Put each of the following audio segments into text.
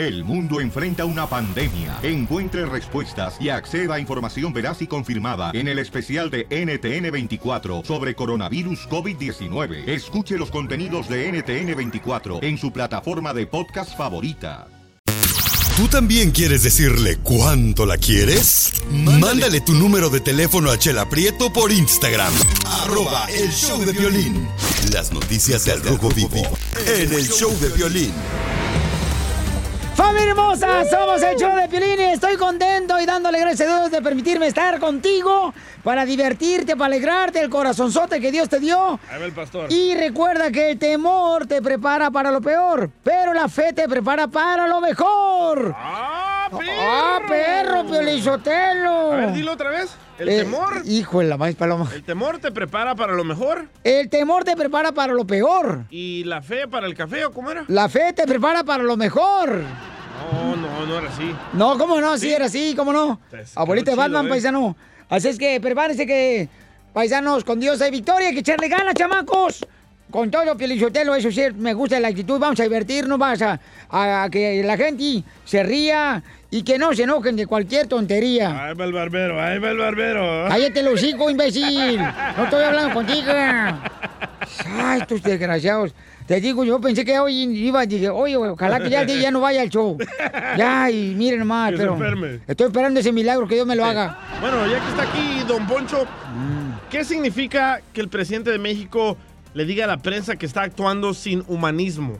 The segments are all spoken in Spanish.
El mundo enfrenta una pandemia. Encuentre respuestas y acceda a información veraz y confirmada en el especial de NTN24 sobre coronavirus COVID-19. Escuche los contenidos de NTN24 en su plataforma de podcast favorita. ¿Tú también quieres decirle cuánto la quieres? Mándale, tu número de teléfono a Chela Prieto por Instagram. Arroba el show de violín. Las noticias del Rojo Vivo en el show de violín. ¡Familia hermosa! Somos el show de Piolín y estoy contento y dándole gracias a Dios de permitirme estar contigo para divertirte, para alegrarte el corazonzote que Dios te dio. Ahí va el pastor. Y recuerda que el temor te prepara para lo peor, pero la fe te prepara para lo mejor. ¡Ah, perro! ¡Ah, perro, Piolizotelo! A ver, dilo otra vez. El Eh, temor. Hijo de la maíz paloma. El temor te prepara para lo mejor. El temor te prepara para lo peor. ¿Y la fe para el café o cómo era? La fe te prepara para lo mejor. No, no, no era así. No, ¿cómo no? Sí, Sí. era así, ¿cómo no? Abuelita de Batman, ¿eh? paisano. Así es que prepárense que, paisanos, con Dios hay victoria, hay que echarle ganas, chamacos. Con todo, Pielichotelo, eso sí, me gusta la actitud, vamos a divertirnos, vamos a, a que la gente se ría y que no se enojen de cualquier tontería. Ahí va el barbero, ahí va el barbero. Cállate el hocico, imbécil. No estoy hablando contigo. Ay, estos desgraciados. Te digo, yo pensé que hoy iba, dije, oye, ojalá que ya el día ya no vaya al show. Ya, y miren se pero estoy esperando ese milagro que Dios me lo haga. Bueno, ya que está aquí Don Poncho, ¿qué significa que el presidente de México le diga a la prensa que está actuando sin humanismo?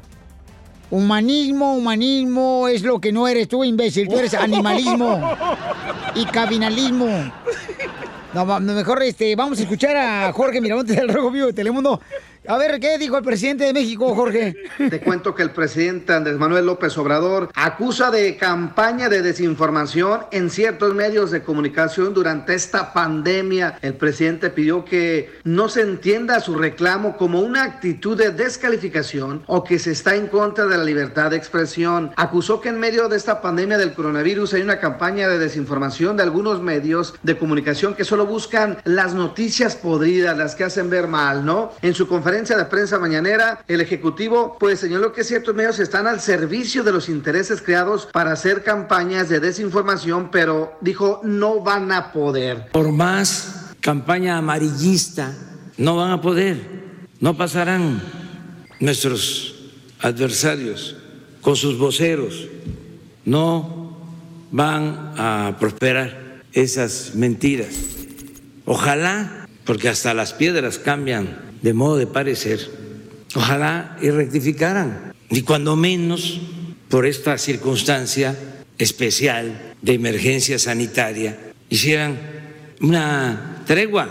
Humanismo, humanismo es lo que no eres tú, imbécil. Tú eres animalismo y cabinalismo. No, mejor este, vamos a escuchar a Jorge Miramontes del Rojo Vivo de Telemundo. A ver, ¿qué dijo el presidente de México, Jorge? Te cuento que el presidente Andrés Manuel López Obrador acusa de campaña de desinformación en ciertos medios de comunicación durante esta pandemia. El presidente pidió que no se entienda su reclamo como una actitud de descalificación o que se está en contra de la libertad de expresión. Acusó que en medio de esta pandemia del coronavirus hay una campaña de desinformación de algunos medios de comunicación que solo buscan las noticias podridas, las que hacen ver mal, ¿no? En su conferencia de prensa mañanera, el Ejecutivo pues señaló que ciertos medios están al servicio de los intereses creados para hacer campañas de desinformación, pero dijo no van a poder. Por más campaña amarillista, no van a poder, no pasarán nuestros adversarios con sus voceros, no van a prosperar esas mentiras. Ojalá, porque hasta las piedras cambian de modo de parecer, ojalá y rectificaran. Y cuando menos, por esta circunstancia especial de emergencia sanitaria, hicieran una tregua,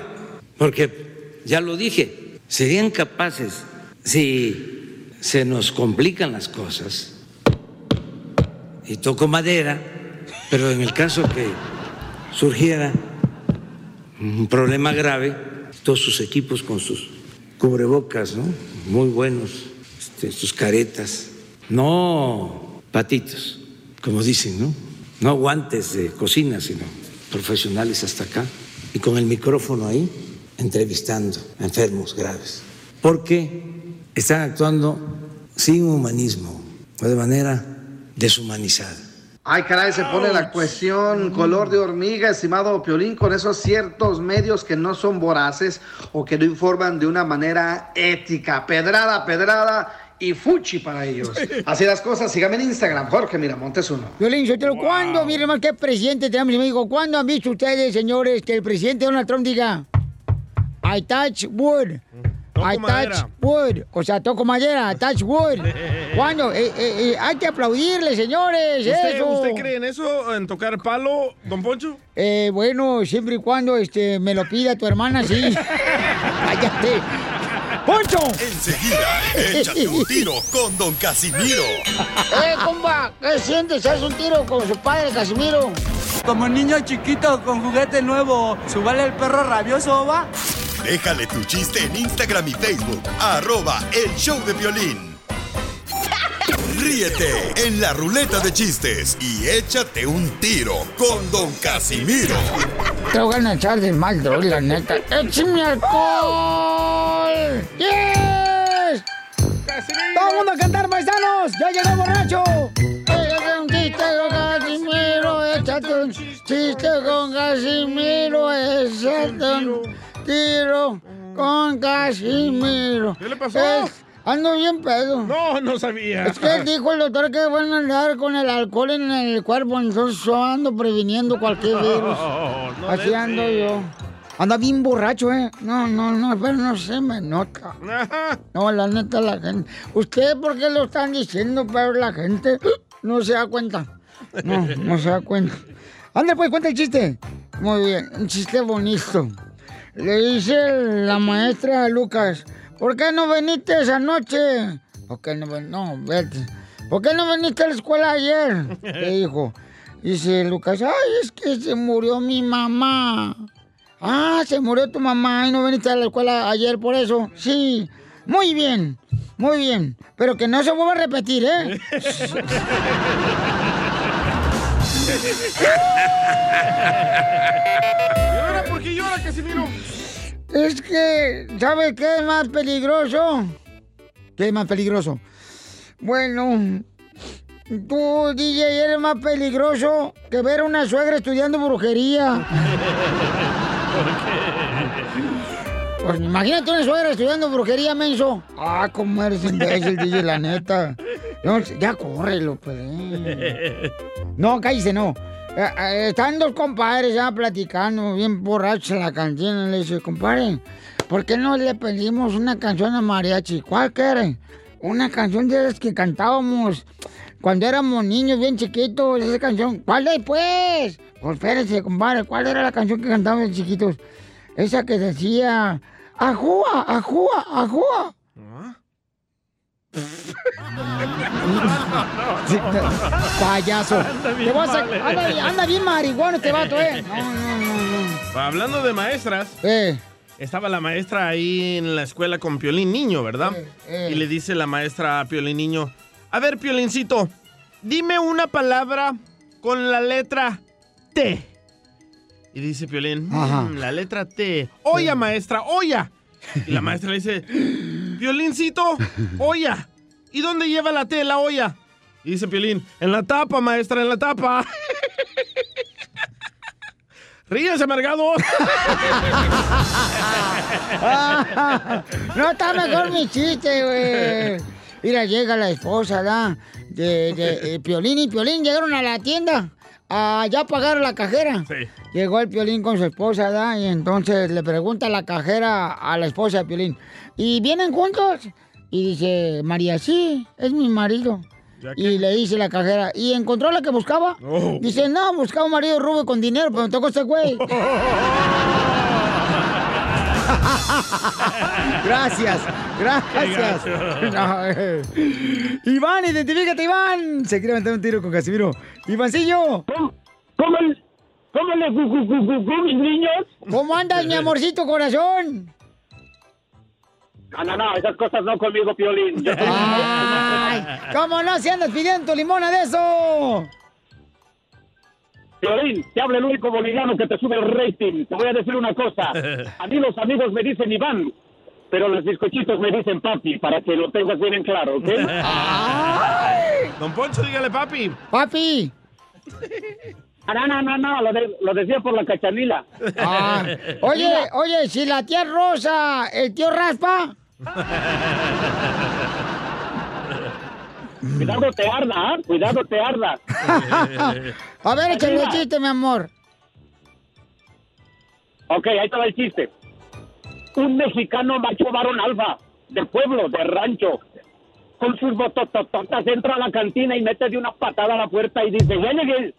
porque ya lo dije, serían capaces, si se nos complican las cosas, y toco madera, pero en el caso que surgiera un problema grave, todos sus equipos con sus cubrebocas, ¿no? Muy buenos, este, sus caretas, no patitos, como dicen, ¿no? No guantes de cocina, sino profesionales hasta acá, y con el micrófono ahí, entrevistando a enfermos graves, porque están actuando sin humanismo, o de manera deshumanizada. Ay, caray, se pone la cuestión color de hormiga, estimado Piolín, con esos ciertos medios que no son voraces o que no informan de una manera ética. Pedrada, pedrada y fuchi para ellos. Así las cosas, síganme en Instagram, Jorge Miramontes uno. Violín, Sotelo, ¿cuándo, miren más qué presidente tenemos en México? ¿Cuándo han visto ustedes, señores, que el presidente Donald Trump diga, I touch wood? I touch madera. wood. O sea, toco madera, touch wood. ¿Cuándo? Eh, eh, eh, hay que aplaudirle, señores. ¿Usted, eso. ¿Usted cree en eso, en tocar palo, don Poncho? Eh, bueno, siempre y cuando este, me lo pida tu hermana, sí. Cállate. ¡Poncho! Enseguida, échate un tiro con Don Casimiro. ¡Eh, compa! ¿Qué sientes? ¿Haz un tiro con su padre, Casimiro? Como niño chiquito con juguete nuevo, ¿subale el perro rabioso, va? Déjale tu chiste en Instagram y Facebook, arroba el show de violín. Ríete en la ruleta de chistes y échate un tiro con Don Casimiro. Te voy a echar de mal, droga, la neta. ¡Échame alcohol! ¡Yes! ¡Todo el mundo a cantar, paisanos! ¡Ya llegó borracho! ¡Eh, chiste con Casimiro es un tiro con Casimiro. ¿Qué le pasó? Es- ando bien pedo. No, no sabía. Es que dijo el doctor que van a andar con el alcohol en el cuerpo, entonces yo ando previniendo cualquier virus. No, no Así ando yo. Anda bien borracho, ¿eh? No, no, no, pero no se me nota. No, la neta, la gente. ¿Usted por qué lo están diciendo? Pero la gente no se da cuenta. No, no se da cuenta. Anda, pues, cuenta el chiste. Muy bien, un chiste bonito. Le dice la maestra a Lucas, ¿por qué no viniste esa noche? ¿Por qué no No, vete. ¿Por qué no viniste a la escuela ayer? Le dijo. Dice Lucas, ay, es que se murió mi mamá. Ah, se murió tu mamá y no viniste a la escuela ayer por eso. Sí, muy bien, muy bien. Pero que no se vuelva a repetir, ¿eh? ¿Y ahora por qué llora, Casimiro? Es que, ¿sabe qué es más peligroso? ¿Qué es más peligroso? Bueno, tú, DJ, eres más peligroso que ver a una suegra estudiando brujería. Pues imagínate una suegra estudiando brujería, menso. Ah, cómo eres imbécil, DJ, la neta. No, ya córrelo, pues. No, cállese, no. Eh, eh, están dos compadres ya platicando, bien borrachos en la cantina. Le dice, compadre, ¿por qué no le pedimos una canción a mariachi? ¿Cuál quiere? Una canción de las que cantábamos cuando éramos niños bien chiquitos. Esa canción. ¿Cuál es, pues? Pues espérese, compadre. ¿Cuál era la canción que cantábamos de chiquitos? Esa que decía, ajúa, ajúa, ajúa. Sí, no, Payaso. Anda bien vas a- anda, anda bien marihuana este vato, ¿eh? No, no, no, Hablando de maestras. Eh, estaba la maestra ahí en la escuela con Piolín Niño, ¿verdad? eh. Y le dice la maestra a Piolín Niño, a ver, Piolincito, dime una palabra con la letra T. Y dice Piolín, "Mm, la letra T. Oya, maestra, oya. Y la maestra le dice, Piolincito, olla. ¿Y dónde lleva la T, la olla? Y dice Piolín, en la tapa, maestra, en la tapa. Ríense, amargado. no está mejor mi chiste, güey. Mira, llega la esposa, ¿da? De, de eh, Piolín y Piolín llegaron a la tienda a ya pagar la cajera. Sí. Llegó el Piolín con su esposa, ¿da? Y entonces le pregunta la cajera a la esposa de Piolín, ¿y vienen juntos? Y dice, María, sí, es mi marido. ¿Ya Y le dice la cajera, ¿y encontró la que buscaba? Oh. Dice, no, buscaba un marido rubio con dinero, pero me tocó este güey. gracias, gracias. No, eh. Iván, identifícate, Iván. Se quiere meter un tiro con Casimiro. Ivancillo. ¿Cómo, cómo, le- cómo mis niños? ¿Cómo andas, mi amorcito corazón? No, no, no, esas cosas no conmigo, Piolín. Yo Ay, ¿cómo no? Si andas pidiendo tu limona de eso. Piolín, te habla el único boliviano que te sube el rating. Te voy a decir una cosa. A mí los amigos me dicen Iván, pero los bizcochitos me dicen papi, para que lo tengas bien en claro, ¿ok? Don Poncho, dígale, papi. Papi. Ah, No, no, no, no, lo, de- lo decía por la cachanila. Ah, oye, oye, si la tía es rosa, el tío raspa. Cuidado te arda, ¿ah? Cuidado te arda. A ver, échale el chiste, mi amor. Ok, ahí va el chiste. Un mexicano macho varón alfa, de pueblo, de rancho, con sus bototototas entra a la cantina y mete de una patada a la puerta y dice, ya llegué.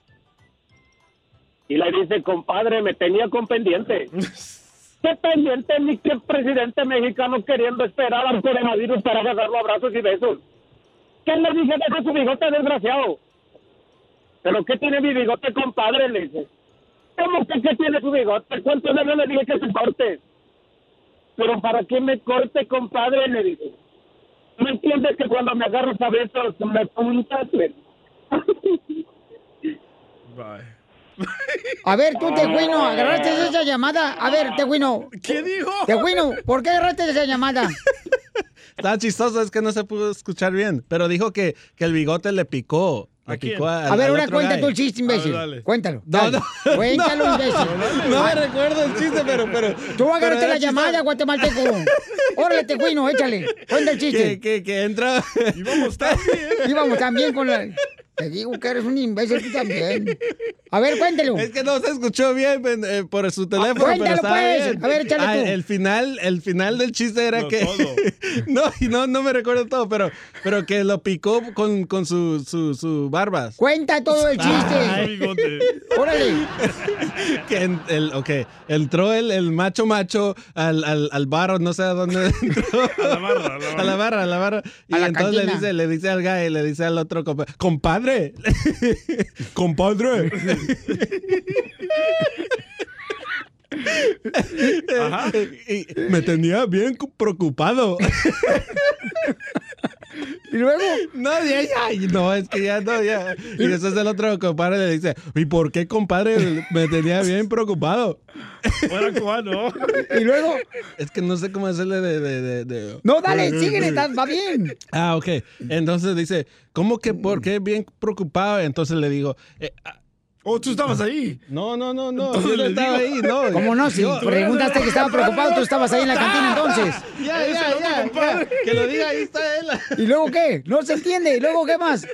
Y le dice, compadre, me tenía con pendiente. ¿Qué pendiente ni qué presidente mexicano queriendo esperar al coronavirus para agarrarlo abrazos y besos? ¿Qué le dije? Deja su bigote, desgraciado. ¿Pero qué tiene mi bigote, compadre? Le dice. ¿Cómo que qué tiene su bigote? ¿Cuántas veces le dije que se corte? ¿Pero para qué me corte, compadre? Le dice. ¿No entiendes que cuando me agarras a besos me puntas? Le- A ver, tú, Tejuino, agarraste esa llamada. A ver, Tejuino. ¿Qué dijo? Tejuino, ¿por qué agarraste esa llamada? Está chistoso, es que no se pudo escuchar bien. Pero dijo que, que el bigote le picó ¿A al- A ver, ahora cuenta guy. tú el chiste, imbécil. A ver. Cuéntalo. No, dale. no, Cuéntalo, no, imbécil. No me recuerdo el chiste, pero... pero Tú pero agárrate la llamada, guatemalteco. Órale, tecuino, échale. Cuenta el Que, chiste. que, que entra... Íbamos también. Íbamos también con la... Te digo que eres un imbécil tú también. A ver, cuéntelo. Es que no se escuchó bien eh, por su teléfono, cuéntalo, pero estaba pues. bien. A ver, échale Ah, tú. El final, el final del chiste era No, que... todo. no, y no, no me recuerdo todo, pero, pero que lo picó con, con su, su, su barbas. Cuenta todo el chiste. bigote. Órale. Que en- el, ok, entró el, el macho macho al, al, al bar, no sé a dónde entró. A la barra, a la A barra. la barra, a la barra. Y A la entonces le dice, le dice al guy, le dice al otro compa- compadre, compadre. Ajá. Y me tenía bien preocupado. Y luego, No, ya, ya, no, es que ya no, ya. Y después el otro compadre le dice, ¿y por qué, compadre? Me tenía bien preocupado. Fuera cubano. y luego. Es que no sé cómo hacerle de... de, de, de- No, dale, síguele, va bien. Ah, ok. Entonces dice, ¿cómo que por qué bien preocupado? Entonces le digo, eh, ah, Oh, tú estabas ahí. no, no, no, no, Entonces yo no estaba digo. ahí, no. ¿Cómo no? Si Yo- preguntaste que estaba preocupado, tú estabas ahí en la cantina entonces. Ya, ya, ya, compadre. ya, que lo diga, ahí está él. ¿Y luego qué? No se entiende. ¿Y luego qué más?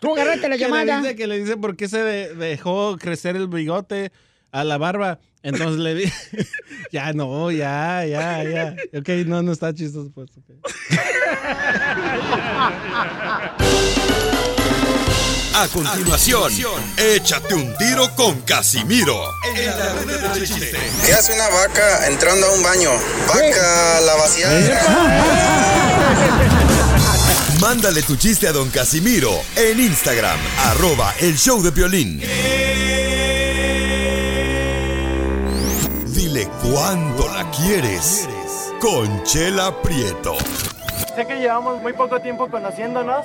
Tú agarraste la Que le llamada. dice, que le dice por qué se de- dejó crecer el bigote a la barba. Entonces le dije, ya no, ya, ya, ya. Ok, no, no está chistoso. Pues. A continuación, échate un tiro con Casimiro. En la ruleta de chiste. ¿Qué hace una vaca entrando a un baño? Vaca, la vaciada. Mándale tu chiste a don Casimiro en Instagram, arroba el show de violín. Dile cuándo la quieres. Conchela Prieto. Sé que llevamos muy poco tiempo conociéndonos.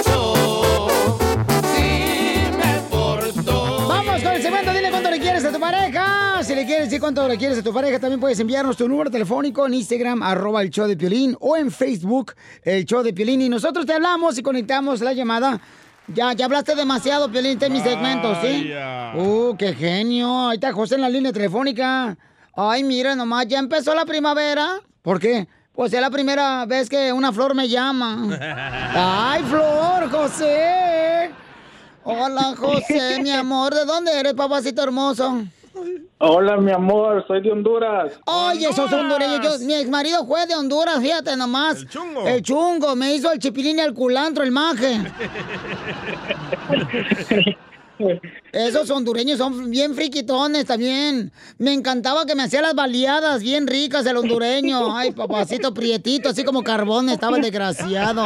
Quieres decir cuánto le quieres a tu pareja, también puedes enviarnos tu número telefónico en Instagram, arroba el show de Piolín, o en Facebook, el show de Piolín. Y nosotros te hablamos y conectamos la llamada. Ya, ya hablaste demasiado, Piolín, este es mi segmento, ¿sí? Uh, qué genio. Ahí está José en la línea telefónica. Ay, mira nomás, ya empezó la primavera. ¿Por qué? Pues es la primera vez que una flor me llama. Ay, Flor, José. Hola, José, mi amor. ¿De dónde eres, papacito hermoso? Hola, mi amor, soy de Honduras. Oye, esos hondureños. Yo- mi ex marido fue de Honduras, fíjate nomás. El chungo. El chungo. Me hizo el chipilín y el culantro, el maje. Esos hondureños son bien friquitones también. Me encantaba que me hacía las baleadas bien ricas el hondureño. Ay, papacito prietito, así como carbón, estaba el desgraciado.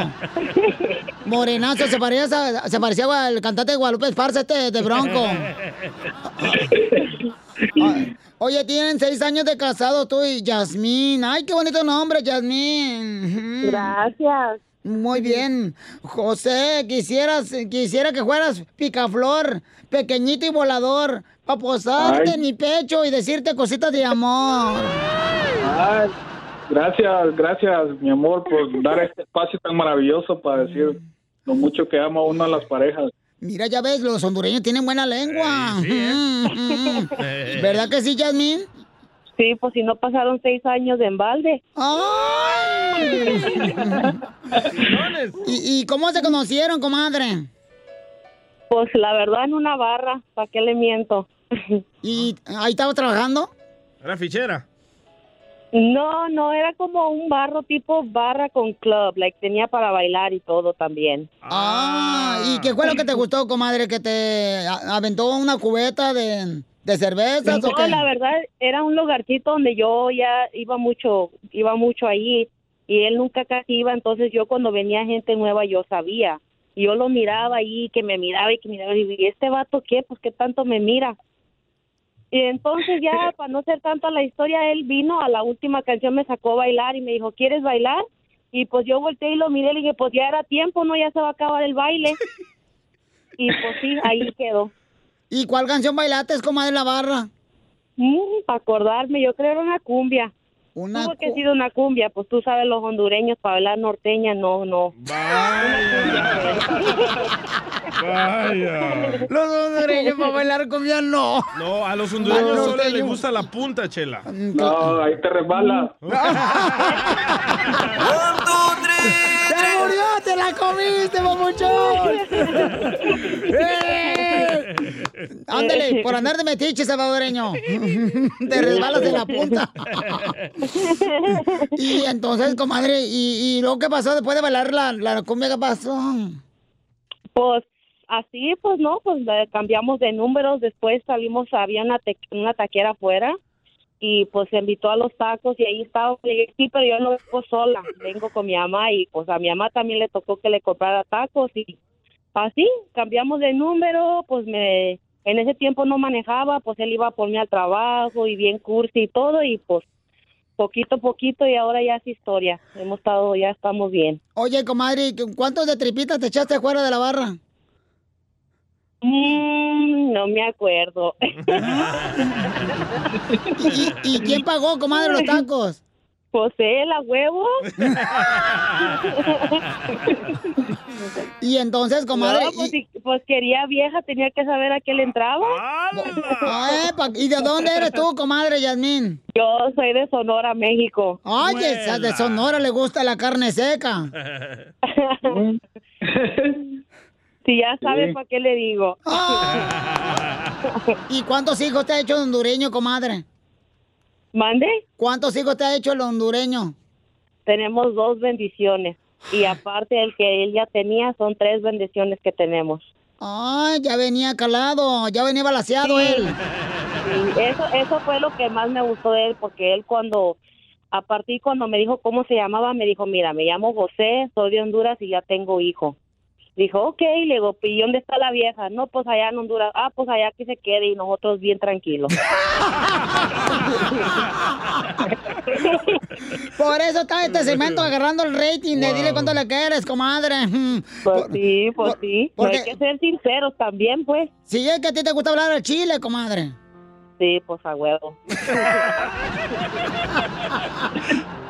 Morenazo, se parecía, se parecía al cantante de Guadalupe Esparza, este de Bronco. Oye, tienen seis años de casado tú y Yasmín. Ay, qué bonito nombre, Yasmín. Gracias. Muy bien. José, quisieras, quisiera que fueras picaflor, pequeñito y volador, para posarte Ay. en mi pecho y decirte cositas de amor. Ay, gracias, gracias, mi amor, por dar este espacio tan maravilloso para decir lo mucho que ama uno a las parejas. Mira, ya ves, los hondureños tienen buena lengua. Mm, ¿Verdad que sí, Yasmín? Sí, pues si no pasaron seis años de embalde. ¿Y, y cómo se conocieron, comadre? Pues la verdad en una barra, ¿para qué le miento? ¿Y ahí estaba trabajando? Era fichera. No, no, era como un barro tipo barra con club, like tenía para bailar y todo también. Ah, ¿y qué fue lo que te gustó, comadre? ¿Que te aventó una cubeta de, de cervezas o No, qué? la verdad era un lugarcito donde yo ya iba mucho, iba mucho ahí y él nunca casi iba, entonces yo cuando venía gente nueva yo sabía. Y yo lo miraba ahí, que me miraba y que miraba y ¿y este vato qué? Pues qué tanto me mira. Y entonces ya, para no ser tanto la historia, él vino a la última canción, me sacó a bailar y me dijo, ¿quieres bailar? Y pues yo volteé y lo miré y le dije, pues ya era tiempo, ¿no? Ya se va a acabar el baile. Y pues sí, ahí quedó. ¿Y cuál canción bailaste, comadre, la barra? para acordarme, yo creo era una cumbia. Una Tuvo que sido una cumbia, pues tú sabes, los hondureños para hablar norteña, no, no. Vaya. Los hondureños para bailar cumbia, no. No, a los hondureños solo les gusta la punta, chela. No, ahí te resbala. ¡Se murió! ¡Te la comiste, papuchón! ¡Eh! Ándale, por andar de metiche, salvadoreño. Te resbalas de la punta. Y entonces, comadre, ¿y, y luego qué pasó después de bailar la, la cumbia? ¿Qué pasó? Pues así, pues no, pues eh, cambiamos de números, después salimos, había una, te- una taquera afuera y pues se invitó a los tacos y ahí estaba, le dije, sí, pero yo no vengo sola, vengo con mi mamá y pues a mi mamá también le tocó que le comprara tacos y así, cambiamos de número, pues me, en ese tiempo no manejaba, pues él iba por mí al trabajo y bien cursi y todo y pues poquito a poquito y ahora ya es historia, hemos estado, ya estamos bien. Oye, comadre, ¿cuántos de tripitas te echaste fuera de la barra? Mm, no me acuerdo. ¿Y, y quién pagó, comadre, los tacos? Pues él, a huevo. Y entonces, comadre, No, pues, pues quería vieja, tenía que saber a qué le entraba. Ay, ¿Y de dónde eres tú, comadre Yasmín? Yo soy de Sonora, México. Oye, esa de Sonora le gusta la carne seca. Si ya sabes Sí. para qué le digo. ¿Y cuántos hijos te ha hecho hondureño, comadre? ¿Mande? ¿Cuántos hijos te ha hecho el hondureño? Tenemos dos bendiciones. Y aparte el que él ya tenía, son tres bendiciones que tenemos. Ay, ya venía calado, ya venía balaseado Sí. él. Eso, eso fue lo que más me gustó de él, porque él cuando, a partir cuando me dijo cómo se llamaba, me dijo, mira, me llamo José, soy de Honduras y ya tengo hijo. Dijo, ok, le digo, ¿y dónde está la vieja? No, pues allá en Honduras. Ah, pues allá que se quede y nosotros bien tranquilos. Por eso está este segmento agarrando el rating de dile cuánto le quieres, comadre. Pues sí, pues sí. No porque- hay que ser sinceros también, pues. Sí, es que a ti te gusta hablar al chile, comadre. Sí, pues a huevo.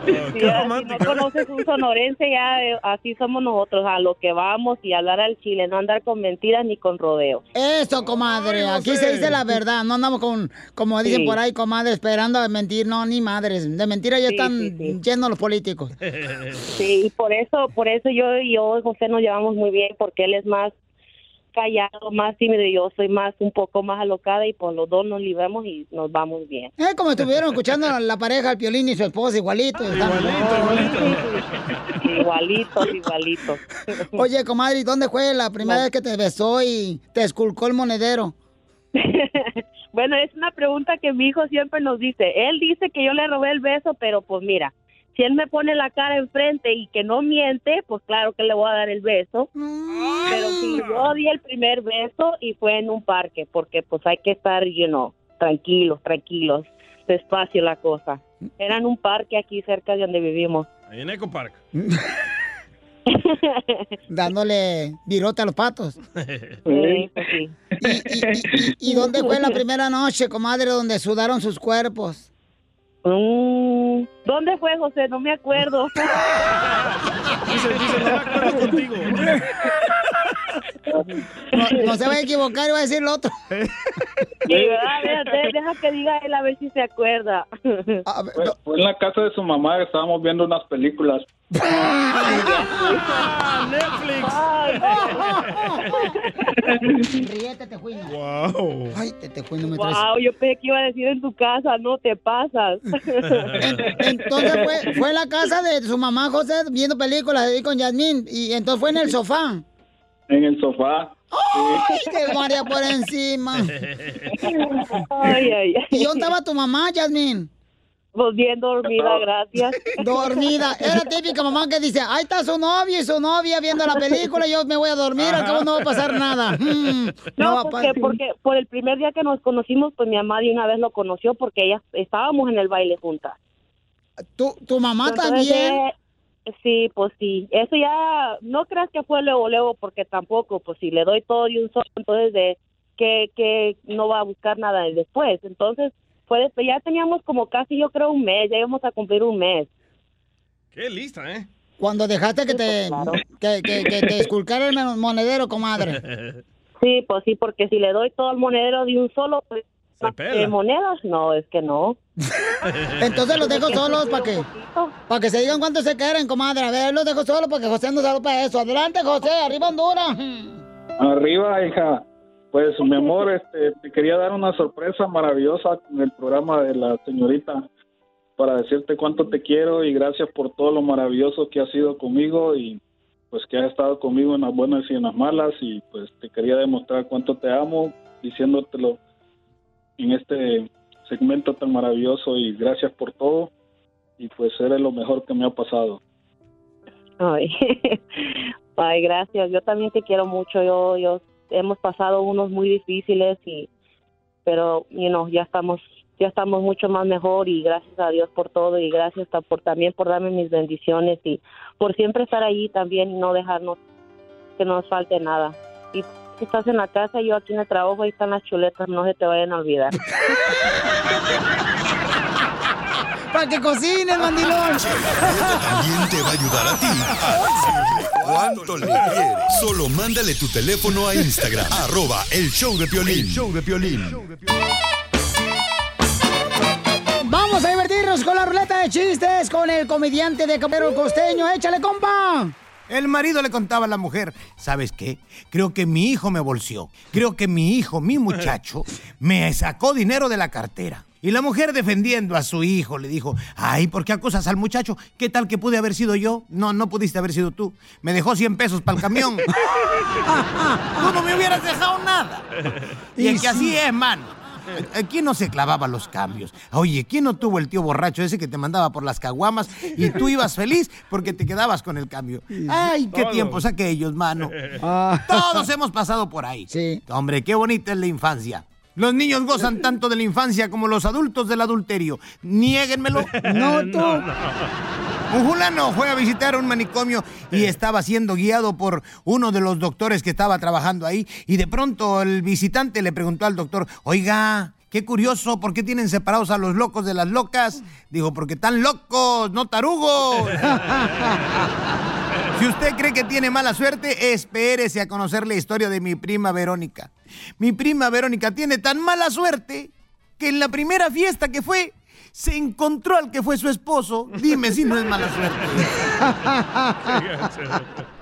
Sí, si no conoces un sonorense, ya eh, así somos nosotros, a lo que vamos y hablar al chile, no andar con mentiras ni con rodeos. Eso, comadre. Aquí se dice la verdad. No andamos con, como dicen Sí. por ahí, comadre, esperando a mentir. No, ni madres. De mentira ya Sí, están sí, sí. llenos los políticos. Sí, y por eso, por eso yo y yo, José, nos llevamos muy bien, porque él es más callado, más tímido y yo soy más, un poco más alocada y por los dos nos libramos y nos vamos bien. Es como estuvieron escuchando a la pareja, el Piolín y su esposa, igualito. Igualitos, igualitos. Oye, comadre, ¿y dónde fue la primera vez que te besó y te esculcó el monedero? Bueno, es una pregunta que mi hijo siempre nos dice. Él dice que yo le robé el beso, pero pues mira, si él me pone la cara enfrente y que no miente, pues claro que le voy a dar el beso. Pero si yo di el primer beso y fue en un parque, porque pues hay que estar, you know, tranquilos, tranquilos, despacio la cosa. Era en un parque aquí cerca de donde vivimos. Ahí en Eco Park. Dándole virote a los patos. Sí, pues sí. ¿Y dónde fue la primera noche, comadre, donde sudaron sus cuerpos? Mm, ¿Dónde fue, José? No me acuerdo. Dice, dice, no me acuerdo contigo. No, no se va a equivocar y va a decir lo otro. Deja, de- deja que diga él a ver si se acuerda. Fue, fue en la casa de su mamá, estábamos viendo unas películas. Ríete, Tejuino. Wow. Ay, te, Tejuino me traes. Wow, yo pensé que iba a decir en tu casa, no te pasas. Entonces fue, fue la casa de su mamá, José, viendo películas ahí con Yasmín. Y entonces fue en el sofá. En el sofá. ¡Ay, María por encima! Ay, ay, ay. ¿Y dónde estaba tu mamá, Yasmín? Pues bien dormida, gracias. Dormida. Era típica mamá que dice, ahí está su novio y su novia viendo la película, yo me voy a dormir, al cabo no va a pasar nada. Mm, No, va a porque, porque por el primer día que nos conocimos, pues mi mamá de una vez lo conoció porque ella estábamos en el baile juntas. ¿Tu, tu mamá Entonces, también? Sí, pues sí. Eso ya, no creas que fue luego, luego, porque tampoco, pues si le doy todo y un solo, entonces de que, que no va a buscar nada después. Entonces, fue después, ya teníamos como casi, yo creo, un mes, ya íbamos a cumplir un mes. Qué lista, ¿eh? Cuando dejaste que te, que, que, que te esculcara el mon- monedero, comadre. Sí, pues sí, porque si le doy todo el monedero de un solo, pues, pela. ¿eh, monedas? No, es que no. Entonces los dejo solos para que, para que se digan cuánto se quieren, comadre. A ver, los dejo solos porque José no sabe para eso. Adelante, José, arriba Honduras. Arriba, hija. Pues, mi amor, este, te quería dar una sorpresa maravillosa con el programa de la señorita para decirte cuánto te quiero y gracias por todo lo maravilloso que has sido conmigo y pues que has estado conmigo en las buenas y en las malas y pues te quería demostrar cuánto te amo diciéndotelo en este segmento tan maravilloso y gracias por todo y pues eres lo mejor que me ha pasado. Ay, ay, gracias. Yo también te quiero mucho. Yo, yo hemos pasado unos muy difíciles y, pero, you know, ya estamos, ya estamos mucho más mejor y gracias a Dios por todo y gracias por también por darme mis bendiciones y por siempre estar ahí también y no dejarnos que no nos falte nada. Si estás en la casa, yo aquí en el trabajo, ahí están las chuletas, no se te vayan a olvidar. Para que cocines, mandilón. También te va a ayudar a ti a cuánto le quieres. Solo mándale tu teléfono a Instagram, arroba el show de Piolín. El show de Piolín. Vamos a divertirnos con la ruleta de chistes con el comediante de Cabrero Costeño. ¡Échale, compa! El marido le contaba a la mujer, ¿sabes qué? Creo que mi hijo me bolseó. Creo que mi hijo, mi muchacho, me sacó dinero de la cartera. Y la mujer defendiendo a su hijo le dijo, ay, ¿por qué acusas al muchacho? ¿Qué tal que pude haber sido yo? No, no pudiste haber sido tú. Me dejó 100 pesos para el camión. tú no me hubieras dejado nada. Y es que así es, mano. ¿Quién no se clavaba los cambios? Oye, ¿quién no tuvo el tío borracho ese que te mandaba por las caguamas y tú ibas feliz porque te quedabas con el cambio? ¡Ay, qué tiempos aquellos, mano! Todos hemos pasado por ahí. Sí. Hombre, qué bonita es la infancia. Los niños gozan tanto de la infancia como los adultos del adulterio. Niéguenmelo. No, tú. Un fulano fue a visitar un manicomio y estaba siendo guiado por uno de los doctores que estaba trabajando ahí. Y de pronto el visitante le preguntó al doctor, oiga, qué curioso, ¿por qué tienen separados a los locos de las locas? Dijo, porque están locos, no tarugos. Si usted cree que tiene mala suerte, espérese a conocer la historia de mi prima Verónica. Mi prima Verónica tiene tan mala suerte que en la primera fiesta que fue, se encontró al que fue su esposo. Dime si no es mala suerte.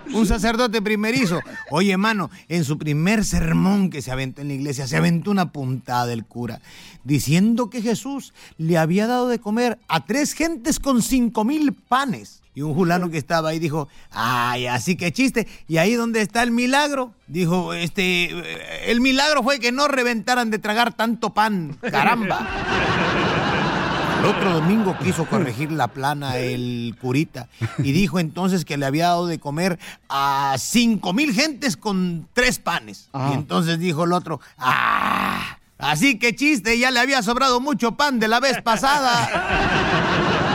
Un sacerdote primerizo. Oye, mano, en su primer sermón que se aventó en la iglesia, se aventó una puntada del cura, diciendo que Jesús le había dado de comer a tres gentes con cinco mil panes. Y un fulano que estaba ahí dijo, ay, así que chiste. ¿Y ahí dónde está el milagro? Dijo, este, el milagro fue que no reventaran de tragar tanto pan. Caramba. El otro domingo quiso corregir la plana el curita y dijo entonces que le había dado de comer a cinco mil gentes con tres panes. Y entonces dijo el otro, ¡ah! Así que chiste, ya le había sobrado mucho pan de la vez pasada.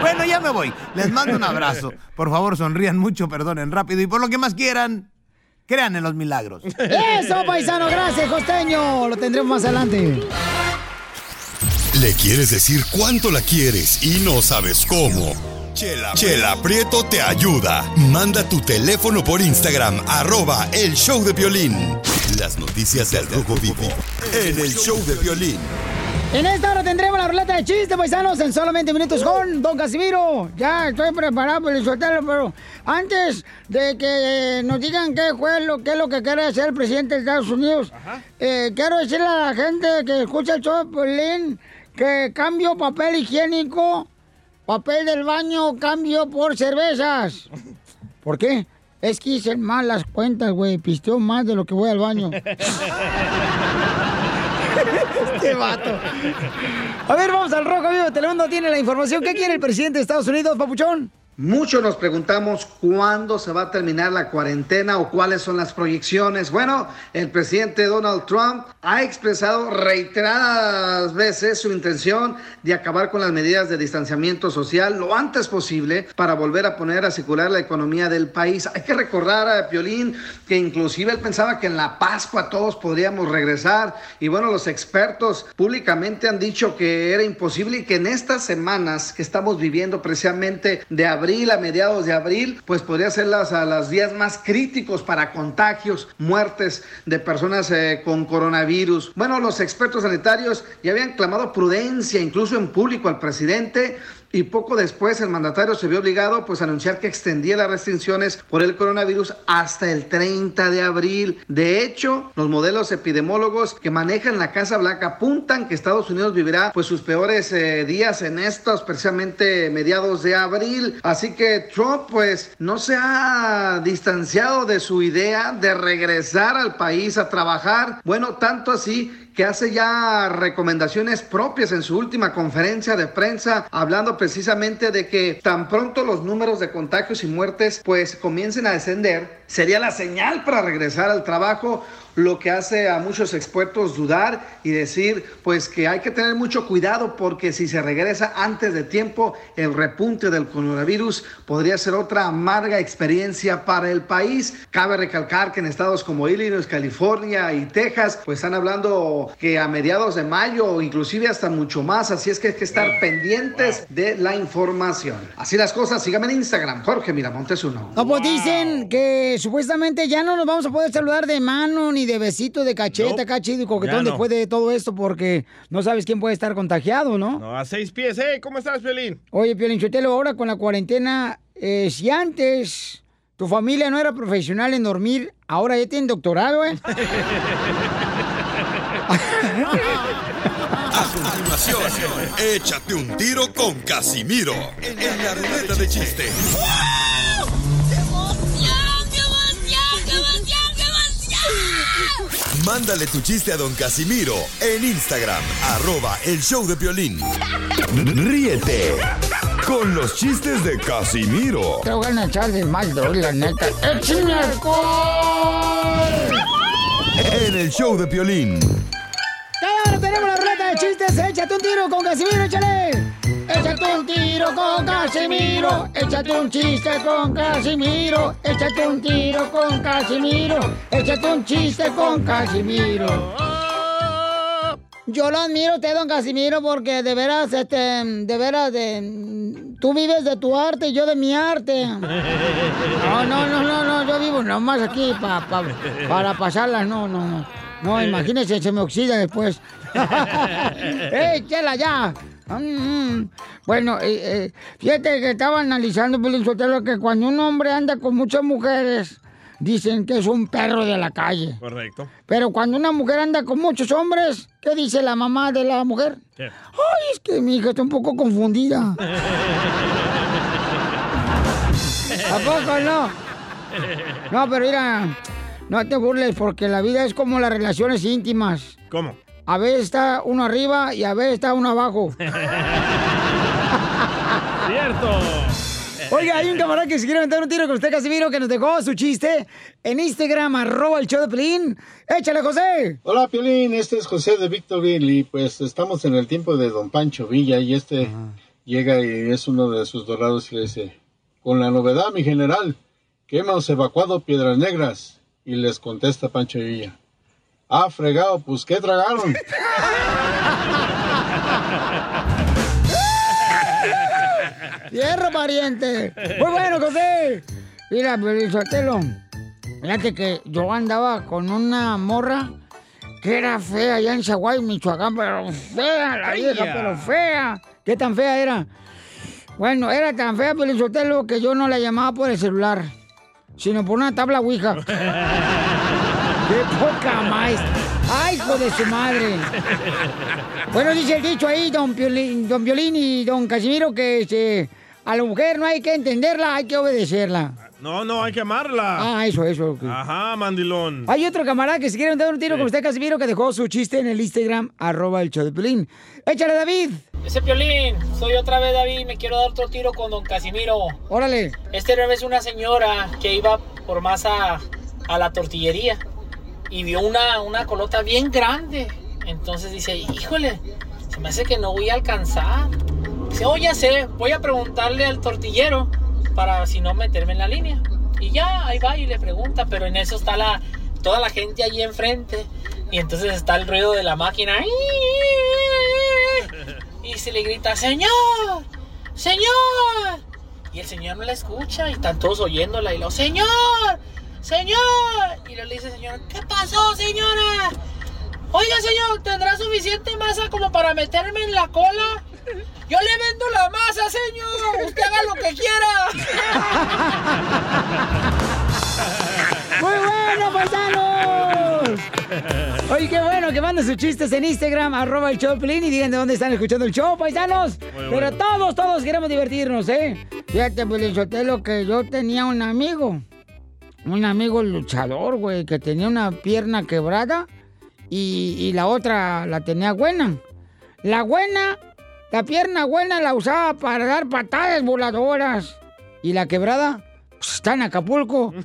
Bueno, ya me voy. Les mando un abrazo. Por favor, sonrían mucho, perdonen rápido y por lo que más quieran, crean en los milagros. Eso, paisano, gracias, costeño. Lo tendremos más adelante. ¿Le quieres decir cuánto la quieres y no sabes cómo? Chela, Chela Prieto te ayuda. Manda tu teléfono por Instagram, arroba el show de violín. Las noticias del Rojo Vivo en el show de violín. En esta hora tendremos la ruleta de chistes, paisanos, en solamente minutos con Don Casimiro. Ya estoy preparado para soltarlo, pero antes de que eh, nos digan qué fue lo, qué es lo que quiere hacer el presidente de Estados Unidos, eh, quiero decirle a la gente que escucha el show de Piolín que cambio papel higiénico, papel del baño, cambio por cervezas. ¿Por qué? Es que hice mal las cuentas, güey. Pisteo más de lo que voy al baño. este vato. A ver, vamos al Rojo de Telemundo. Tiene la información. ¿Qué quiere el presidente de Estados Unidos, papuchón? Muchos nos preguntamos cuándo se va a terminar la cuarentena o cuáles son las proyecciones. Bueno, el presidente Donald Trump ha expresado reiteradas veces su intención de acabar con las medidas de distanciamiento social lo antes posible para volver a poner a circular la economía del país. Hay que recordar a Piolín que inclusive él pensaba que en la Pascua todos podríamos regresar y bueno, los expertos públicamente han dicho que era imposible y que en estas semanas que estamos viviendo precisamente de abril a mediados de abril, pues podría ser las, a las días más críticos para contagios, muertes de personas eh, con coronavirus. Bueno, los expertos sanitarios ya habían clamado prudencia, incluso en público al presidente. Y poco después el mandatario se vio obligado pues a anunciar que extendía las restricciones por el coronavirus hasta el 30 de abril. De hecho, los modelos epidemiólogos que manejan la Casa Blanca apuntan que Estados Unidos vivirá pues sus peores eh, días en estos precisamente mediados de abril. Así que Trump pues no se ha distanciado de su idea de regresar al país a trabajar. Bueno, tanto así que hace ya recomendaciones propias en su última conferencia de prensa, hablando precisamente de que tan pronto los números de contagios y muertes pues comiencen a descender, sería la señal para regresar al trabajo lo que hace a muchos expertos dudar y decir pues que hay que tener mucho cuidado porque si se regresa antes de tiempo el repunte del coronavirus podría ser otra amarga experiencia para el país. Cabe recalcar que en estados como Illinois, California y Texas pues están hablando que a mediados de mayo o inclusive hasta mucho más, así es que hay que estar pendientes de la información. Así las cosas, síganme en Instagram, Jorge Miramontes uno. No, pues dicen que supuestamente ya no nos vamos a poder saludar de mano ni de besito de cachete Nope. acá chido y coquetón no. después de todo esto porque no sabes quién puede estar contagiado, ¿no? No, a seis pies. Hey, ¿cómo estás, Piolín? Oye, Piolín Sotelo, ahora con la cuarentena, eh, si antes tu familia no era profesional en dormir, ahora ya tienen doctorado, ¿eh? A continuación, échate un tiro con Casimiro en la ruleta de chiste. Mándale tu chiste a don Casimiro en Instagram, arroba el show de violín. Ríete con los chistes de Casimiro Te voy a echar de mal, doy, la neta. ¡Échame alcohol! en el show de violín. ¡Claro, tenemos la ruleta de chistes! ¡Échate un tiro con Casimiro, échale! ¡Échate un tiro con Casimiro! ¡Échate un chiste con Casimiro! ¡Échate un tiro con Casimiro! ¡Échate un chiste con Casimiro! Yo lo admiro a usted, don Casimiro, porque de veras, este, de veras, de, tú vives de tu arte y yo de mi arte. No, no, no, no, no, yo vivo nomás aquí pa, pa- para pasarlas, no, no, no. No, imagínese, se me oxida después. ¡Ey, chela ya! Mm, Bueno, eh, eh, fíjate que estaba analizando, Pelín Sotelo, que cuando un hombre anda con muchas mujeres, dicen que es un perro de la calle. Correcto. Pero cuando una mujer anda con muchos hombres, ¿qué dice la mamá de la mujer? ¿Qué? Ay, es que mi hija está un poco confundida. ¿A poco no? No, pero mira, no te burles porque la vida es como las relaciones íntimas. ¿Cómo? A veces está uno arriba y a veces está uno abajo. Cierto. Oiga, hay un camarada que se quiere meter un tiro con usted, Casimiro, que nos dejó su chiste en Instagram, arroba el show de Pelín. ¡Échale, José! Hola Piolín, este es José de Victorville y pues estamos en el tiempo de Don Pancho Villa y este llega y es uno de sus dorados y le dice, con la novedad mi general, que hemos evacuado Piedras Negras y les contesta Pancho Villa, ah fregado, pues ¿qué tragaron? ¡Hierro, pariente! Muy bueno, José. Mira, Sotelo. Fíjate que yo andaba con una morra que era fea allá en Chaguay, Michoacán, pero fea la vieja, pero fea. ¿Qué tan fea era? Bueno, era tan fea, Sotelo, que yo no la llamaba por el celular, sino por una tabla Ouija. ¡Qué poca más! ¡Ay, hijo de su madre! Bueno, dice el dicho ahí, don Piolín, don Piolín y don Casimiro, que este, A la mujer no hay que entenderla, hay que obedecerla. No, no, hay que amarla. Ah, eso, eso. Ajá, mandilón. Hay otro camarada que si quiere dar un tiro con usted, Casimiro, que dejó su chiste en el Instagram, arroba el show de Pelín. Échale, David. Ese Piolín, soy otra vez David, me quiero dar otro tiro con don Casimiro. Órale. Este era vez una señora que iba por masa a la tortillería y vio una, una colota bien grande. Entonces dice, híjole, se me hace que no voy a alcanzar. Dice, oh, ya sé, voy a preguntarle al tortillero para si no meterme en la línea. Y ya, ahí va y le pregunta, pero en eso está la, toda la gente allí enfrente. Y entonces está el ruido de la máquina. Y se le grita, señor, señor. Y el señor no la escucha y están todos oyéndola. Y lo, señor, señor. Y le dice, señor, ¿qué pasó, señora? Oiga, señor, ¿tendrá suficiente masa como para meterme en la cola? Yo le vendo la masa, señor. Usted haga lo que quiera. ¡Muy bueno, paisanos! Oye, qué bueno que manden sus chistes en Instagram, arroba el Pelín, y digan de dónde están escuchando el show, paisanos. Pero bueno. todos, todos queremos divertirnos, ¿eh? Fíjate, lo que yo tenía un amigo, un amigo luchador, güey, que tenía una pierna quebrada y, la otra la tenía buena. La buena, la pierna buena la usaba para dar patadas voladoras. Y la quebrada, pues, está en Acapulco.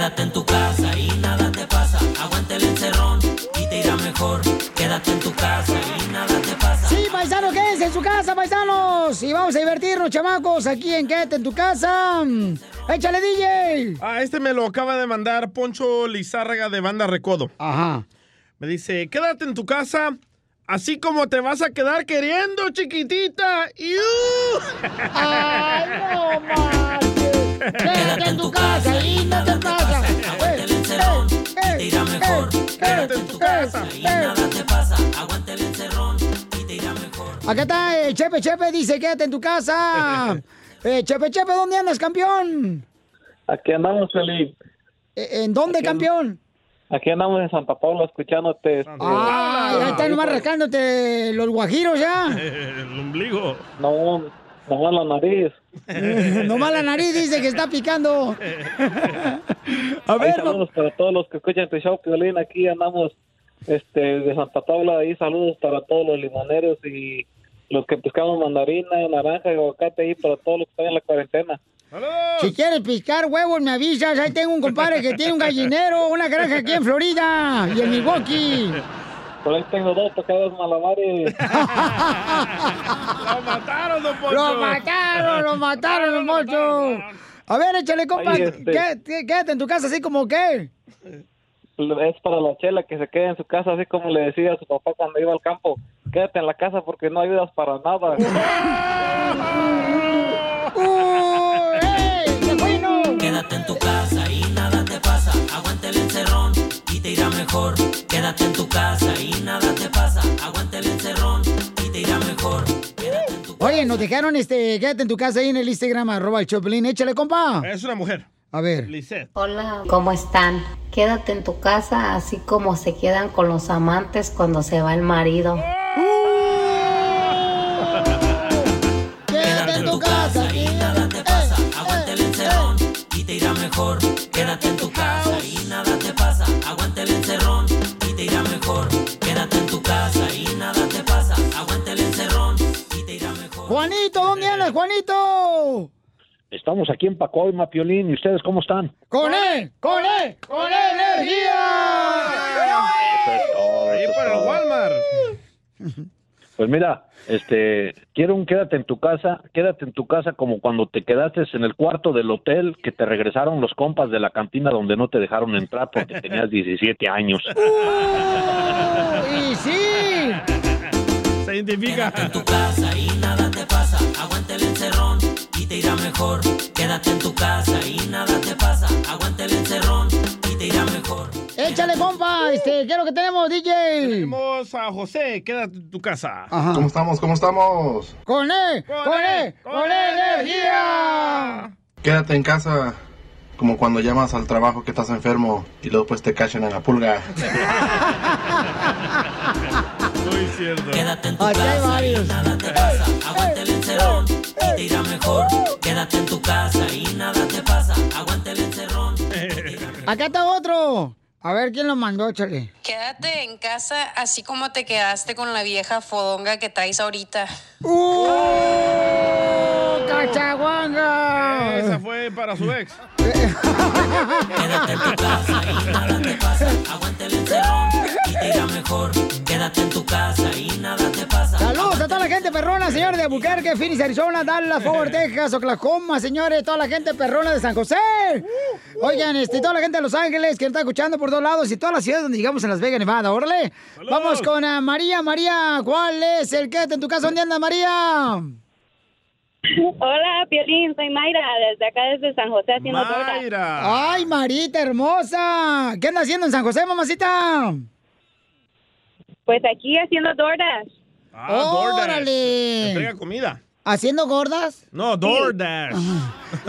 Quédate en tu casa y nada te pasa. Aguanta el encerrón y te irá mejor. Quédate en tu casa y nada te pasa. Sí, paisanos, quédense en su casa, paisanos. Y vamos a divertirnos, chamacos, aquí en Quédate en tu casa. Échale, DJ. Ah, este me lo acaba de mandar Poncho Lizárraga de Banda Recodo. Ajá. Me dice, quédate en tu casa, así como te vas a quedar queriendo, chiquitita. ¡Iu! ¡Ay, no marches! Quédate en tu casa y no te pasa. El encerrón y te irá mejor. Quédate en tu casa y nada te pasa. Aguanta el encerrón y te irá mejor. Acá está el Chepe Chepe, dice, quédate en tu casa. Eh, Chepe Chepe, ¿dónde andas, campeón? Aquí andamos, Felipe. Eh, ¿En dónde, campeón? Aquí andamos en Santa Paula escuchándote. este, Ah, ya están nomás rascándote los guajiros ya. El ombligo. No, nomás la nariz. nomás la nariz dice que está picando. A ver, saludos para todos los que escuchan tu show, Piolín. Aquí andamos este, de Santa Paula. Ahí saludos para todos los limoneros y los que pescamos mandarina, naranja y aguacate ahí para todos los que están en la cuarentena. Si quieres piscar huevos, me avisas. Ahí tengo un compadre que tiene un gallinero, una granja aquí en Florida y en Milwaukee. Por ahí tengo dos tocados malabares. ¡Lo mataron, don Poncho! ¡Lo mataron, lo mataron, don Poncho! A ver, échale, compa. Este- Qué- qué- Quédate en tu casa así como que. Es para la chela que se quede en su casa, así como le decía a su papá cuando iba al campo. Quédate en la casa porque no ayudas para nada. Quédate en tu casa y nada te pasa. Aguanta el encerrón te irá mejor. Quédate en tu casa y nada te pasa. Aguanta el encerrón y te irá mejor. Oye, nos dejaron este. Quédate en tu casa ahí en el Instagram, arroba el Choplin. Échale, compa. Es una mujer. A ver. Hola, ¿cómo están? Quédate en tu casa así como se quedan con los amantes cuando se va el marido. Quédate en tu casa y nada te pasa. Aguanta el encerrón y te irá mejor. Quédate en tu casa Juanito, ¿dónde andas, Juanito? Estamos aquí en Pacoima, Piolín. ¿Y ustedes cómo están? ¡Con él! ¡Con él! ¡Con energía! Eso es todo, Ahí eso es para todo. Walmart. Pues mira, este, quiero un quédate en tu casa, quédate en tu casa como cuando te quedaste en el cuarto del hotel que te regresaron los compas de la cantina donde no te dejaron entrar porque tenías 17 años. ¡Y sí! Se identifica. en tu casa y nada te pasa. Aguanta el encerrón y te irá mejor. Quédate en tu casa y nada te pasa. Aguanta el encerrón y te irá mejor. Échale, compa. Este, ¿qué es lo que tenemos, DJ? Tenemos a José, quédate en tu casa. ¿Cómo estamos? ¿Cómo estamos? ¡Con E! ¡Con E! ¡Con energía! Quédate en casa como cuando llamas al trabajo que estás enfermo y luego pues te cachan en la pulga. Muy cierto. Quédate en tu Aquí hay casa y nada te pasa. Aguanta el encerrón y te irá mejor. Quédate en tu casa y nada te pasa. Aguanta el encerrón. Acá está otro. A ver quién lo mandó, échale. Quédate en casa así como te quedaste con la vieja fodonga que traes ahorita. ¡Uh! ¡Cachaguanga! Esa fue para su ex. Quédate en tu casa y nada te pasa. Aguanta el encerrón y te irá mejor. Quédate en tu casa y nada te pasa. Saludos a toda la gente perrona, señores de Albuquerque, Phoenix, Arizona, Dallas, Fort Texas, Oklahoma, señores, toda la gente perrona de San José. Oigan, este, toda la gente de Los Ángeles que nos está escuchando por todos lados y todas las ciudades donde llegamos en Las Vegas, Nevada, órale. Vamos con ah, María, María, ¿cuál es el quédate en tu casa? ¿Dónde anda María? Hola, Piolín, soy Mayra, desde acá, desde San José, haciendo tortas. Ay, Marita hermosa. ¿Qué anda haciendo en San José, mamacita? Pues aquí haciendo tortas. Ah, DoorDash. ¡Órale! Entrega comida. ¿Haciendo gordas? No, DoorDash.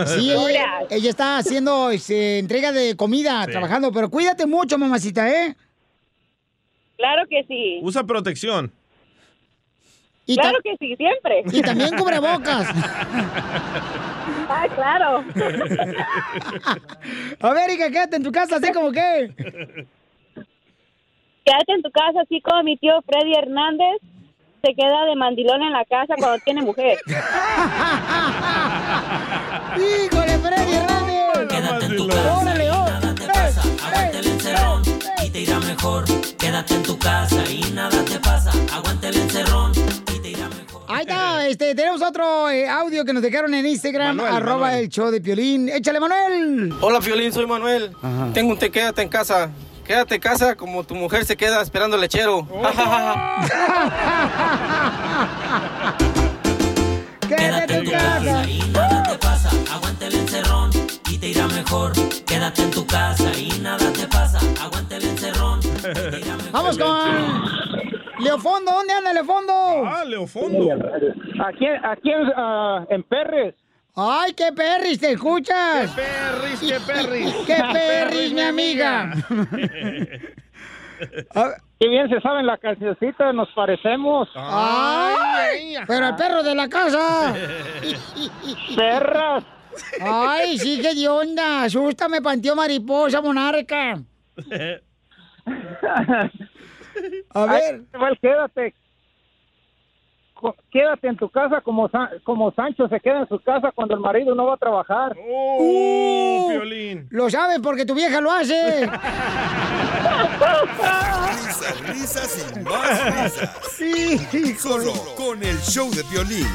Sí, ella, ella está haciendo este, entrega de comida, trabajando, pero cuídate mucho, mamacita, ¿eh? Claro que sí. Usa protección. Y claro que sí, siempre. Y también cubrebocas. ah, claro. A ver, hija, quédate en tu casa, así como que. Quédate en tu casa, así como mi tío Freddy Hernández se queda de mandilón en la casa cuando tiene mujer. ¡Híjole, Freddy Hernández! Quédate en tu casa ¡Órale, y oh! nada te pasa. Aguanta el encerrón y te irá mejor. Quédate en tu casa y nada te pasa. Aguanta el encerrón Ahí está, este, tenemos otro eh, audio que nos dejaron en Instagram, Manuel, arroba Manuel. el show de Piolín. ¡Échale, Manuel! Hola, Piolín, soy Manuel. Tengo un te quédate en casa. Quédate en casa como tu mujer se queda esperando el lechero. Quédate en tu casa. y nada te pasa. Aguanta el encerrón y te irá mejor. Quédate en tu casa y nada te pasa. Aguanta el encerrón. Vamos con Leofondo. ¿Dónde anda Leofondo? Ah, Leofondo. Aquí, aquí ah, en Perres. ¡Ay, qué perris! ¿Te escuchas? ¡Qué perris, qué perris! ¡Qué perris, mi amiga! Qué bien se sabe en la cancioncita, nos parecemos. ¡Ay! ¡Pero el perro de la casa! ¡Perras! ¡Ay, sí, qué de onda! ¡Asústame, panteón mariposa, monarca! A ver. Igual quédate. Quédate en tu casa como, Sa- como Sancho se queda en su casa cuando el marido no va a trabajar. ¡Uh, Piolín! Lo sabes porque tu vieja lo hace. Risas, risas y más risas. Solo con el show de violín.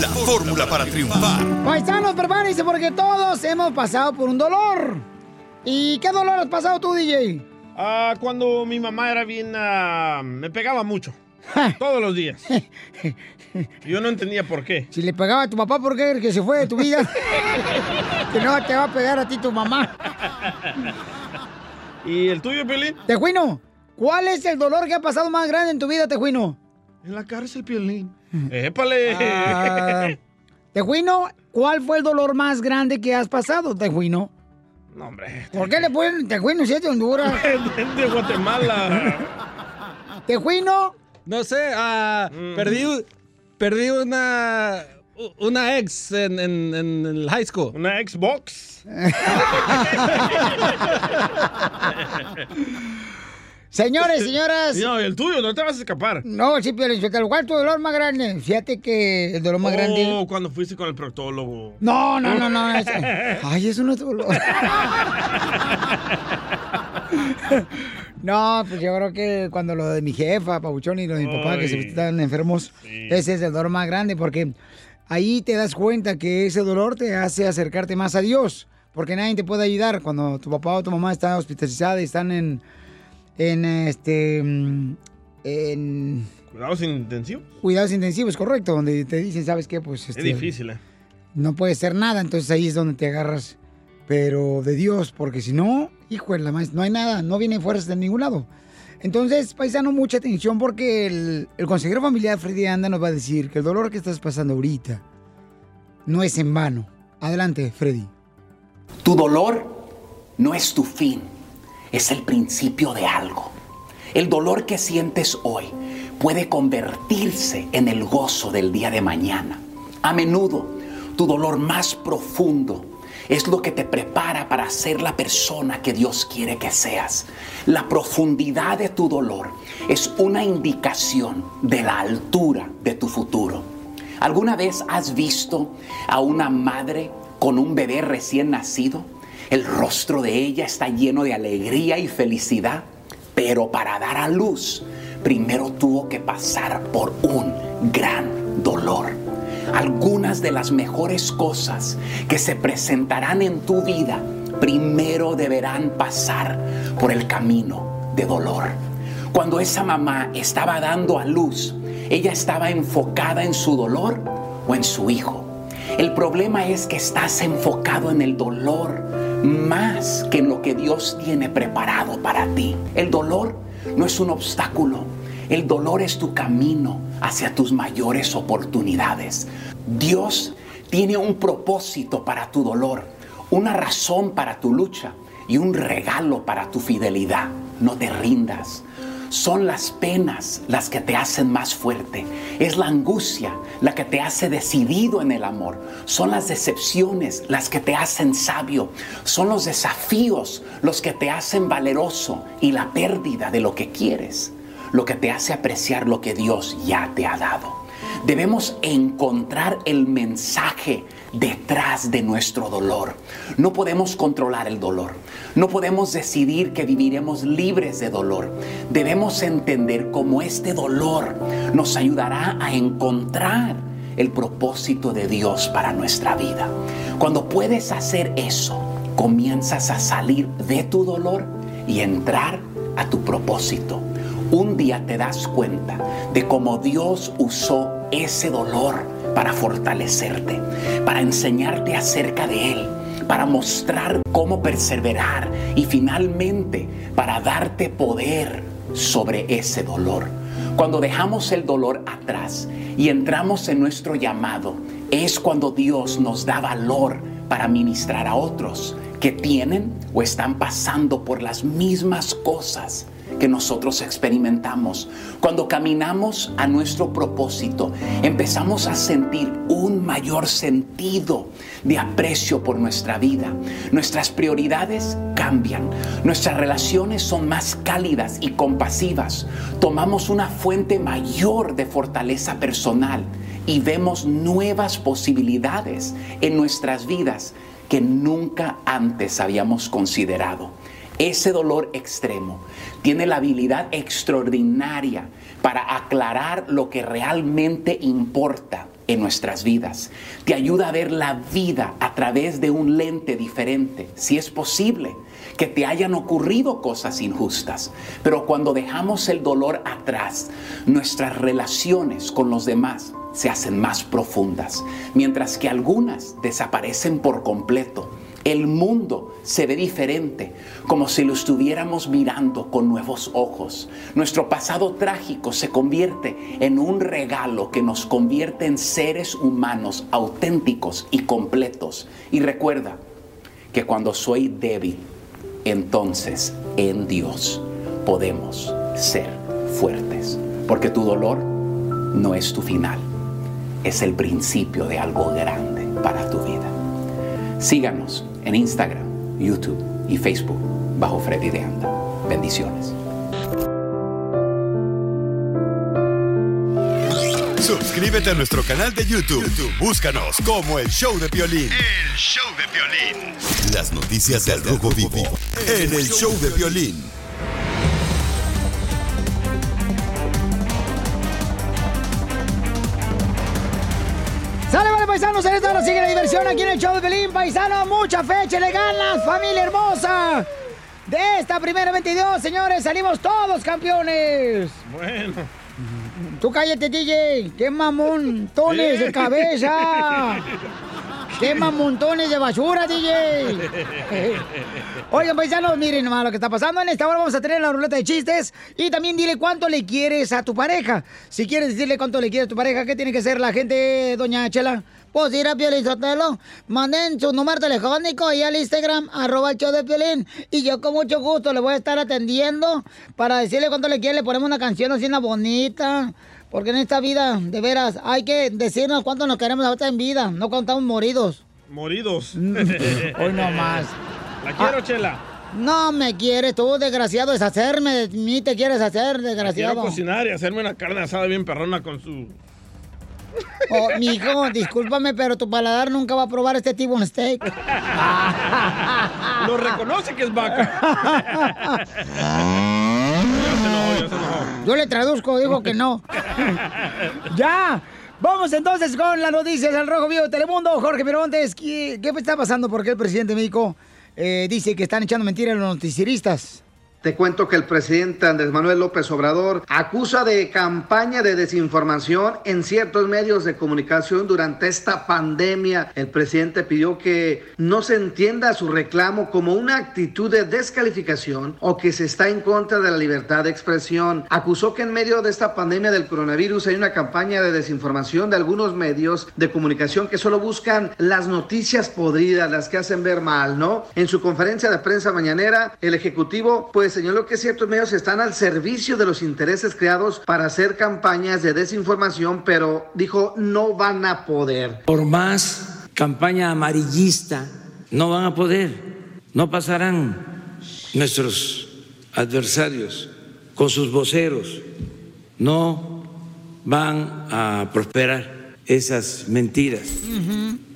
La fórmula para triunfar. Paisanos, prepárense porque todos hemos pasado por un dolor. ¿Y qué dolor has pasado tú, DJ? Ah, cuando mi mamá era bien... ah, me pegaba mucho. Todos los días. Yo no entendía por qué. Si le pegaba a tu papá, ¿por qué? Que se fue de tu vida. que no te va a pegar a ti tu mamá. ¿Y el tuyo, Piolín? Tejuino, ¿cuál es el dolor que ha pasado más grande en tu vida, Tejuino? En la cárcel, Piolín. ¡Épale! Ah, Tejuino, ¿cuál fue el dolor más grande que has pasado, Tejuino? No, hombre. ¿Por qué le ponen Tejuino si es de Honduras? de Guatemala. Tejuino. No sé, ah, perdí, perdí una, una ex en, en- en el high school. ¿Una Xbox? Señores, señoras. No, el tuyo, no te vas a escapar. No, sí, pero ¿cuál es tu dolor más grande? Fíjate que el dolor más grande... Oh, cuando fuiste con el proctólogo. No, no, no, no. es- Ay, eso no es dolor. No, pues yo creo que cuando lo de mi jefa, Pabuchón, y lo de mi papá, que se están enfermos, ese es el dolor más grande, porque ahí te das cuenta que ese dolor te hace acercarte más a Dios, porque nadie te puede ayudar cuando tu papá o tu mamá está hospitalizada y están en, en este, mm, en Cuidados intensivos. cuidados intensivos, correcto, donde te dicen, ¿sabes qué? Pues Es este, difícil, ¿eh? no puede ser nada, entonces ahí es donde te agarras, pero de Dios, porque si no, hijo de la maíz, no hay nada, no viene fuerzas de ningún lado. Entonces, paisano, mucha atención porque el, el consejero familiar Freddy Anda nos va a decir que el dolor que estás pasando ahorita no es en vano. Adelante, Freddy. Tu dolor no es tu fin, es el principio de algo. El dolor que sientes hoy puede convertirse en el gozo del día de mañana. A menudo, tu dolor más profundo es lo que te prepara para ser la persona que Dios quiere que seas. La profundidad de tu dolor es una indicación de la altura de tu futuro. ¿Alguna vez has visto a una madre con un bebé recién nacido? El rostro de ella está lleno de alegría y felicidad, pero para dar a luz, primero tuvo que pasar por un gran dolor. Algunas de las mejores cosas que se presentarán en tu vida primero deberán pasar por el camino de dolor. Cuando esa mamá estaba dando a luz, ella estaba enfocada en su dolor o en su hijo. El problema es que estás enfocado en el dolor más que en lo que Dios tiene preparado para ti. El dolor no es un obstáculo. El dolor es tu camino hacia tus mayores oportunidades. Dios tiene un propósito para tu dolor, una razón para tu lucha y un regalo para tu fidelidad. No te rindas. Son las penas las que te hacen más fuerte. Es la angustia la que te hace decidido en el amor. Son las decepciones las que te hacen sabio. Son los desafíos los que te hacen valeroso y la pérdida de lo que quieres. Lo que te hace apreciar lo que Dios ya te ha dado. Debemos encontrar el mensaje detrás de nuestro dolor. No podemos controlar el dolor. No podemos decidir que viviremos libres de dolor. Debemos entender cómo este dolor nos ayudará a encontrar el propósito de Dios para nuestra vida. Cuando puedes hacer eso, comienzas a salir de tu dolor y entrar a tu propósito. Un día te das cuenta de cómo Dios usó ese dolor para fortalecerte, para enseñarte acerca de Él, para mostrar cómo perseverar y finalmente para darte poder sobre ese dolor. Cuando dejamos el dolor atrás y entramos en nuestro llamado, es cuando Dios nos da valor para ministrar a otros que tienen o están pasando por las mismas cosas que nosotros experimentamos. Cuando caminamos a nuestro propósito, empezamos a sentir un mayor sentido de aprecio por nuestra vida. Nuestras prioridades cambian, nuestras relaciones son más cálidas y compasivas. Tomamos una fuente mayor de fortaleza personal y vemos nuevas posibilidades en nuestras vidas que nunca antes habíamos considerado. Ese dolor extremo tiene la habilidad extraordinaria para aclarar lo que realmente importa en nuestras vidas. Te ayuda a ver la vida a través de un lente diferente, si es posible que te hayan ocurrido cosas injustas. Pero cuando dejamos el dolor atrás, nuestras relaciones con los demás se hacen más profundas, mientras que algunas desaparecen por completo. El mundo se ve diferente, como si lo estuviéramos mirando con nuevos ojos. Nuestro pasado trágico se convierte en un regalo que nos convierte en seres humanos auténticos y completos. Y recuerda que cuando soy débil, entonces en Dios podemos ser fuertes. Porque tu dolor no es tu final, es el principio de algo grande para tu vida. Síganos en Instagram, YouTube y Facebook bajo Freddy de Anda. Bendiciones. Suscríbete a nuestro canal de YouTube. YouTube, Búscanos como El Show de Violín. El Show de Violín. Las noticias del Rojo Vivo en El Show de Violín. Sale, vale, paisanos, en esta hora sigue la diversión aquí en el show de Pelín, paisano. Mucha fecha, le ganas, familia hermosa. De esta primera 22, señores, salimos todos campeones. Bueno. Tú cállate, DJ. ¡Qué mamontones de cabeza! ¡Qué mamontones de basura, DJ! Oigan, paisanos, miren nomás lo que está pasando. En esta hora vamos a tener la ruleta de chistes. Y también dile cuánto le quieres a tu pareja. Si quieres decirle cuánto le quieres a tu pareja, ¿qué tiene que hacer la gente, doña Chela? Pues ir a Piolín Sotelo, manden su número telefónico y al Instagram, arroba el show de Piolín. Y yo con mucho gusto le voy a estar atendiendo para decirle cuánto le quiere. Le ponemos una canción así, una bonita. Porque en esta vida, de veras, hay que decirnos cuánto nos queremos ahorita en vida, no cuando estamos moridos. Moridos. Hoy no más. La quiero, Ah. Chela. No me quieres, tú, desgraciado, deshacerme de mí te quieres hacer, Quiero desgraciado. cocinar y hacerme una carne asada bien perrona con su... Oh, mijo, discúlpame, pero tu paladar nunca va a probar este tipo de steak. Lo reconoce que es vaca. Yo le traduzco, dijo que no. ¡Ya! Vamos entonces con las noticias del Rojo Vivo de Telemundo. Jorge Miramontes, ¿qué, qué está pasando? ¿Por qué el presidente México eh, dice que están echando mentiras a los noticieristas? Te cuento que el presidente Andrés Manuel López Obrador acusa de campaña de desinformación en ciertos medios de comunicación durante esta pandemia. El presidente pidió que no se entienda su reclamo como una actitud de descalificación o que se está en contra de la libertad de expresión. Acusó que en medio de esta pandemia del coronavirus hay una campaña de desinformación de algunos medios de comunicación que solo buscan las noticias podridas, las que hacen ver mal, ¿no? En su conferencia de prensa mañanera, el Ejecutivo pues señaló que ciertos medios están al servicio de los intereses creados para hacer campañas de desinformación, pero dijo no van a poder. Por más campaña amarillista, no van a poder, no pasarán nuestros adversarios con sus voceros, no van a prosperar esas mentiras.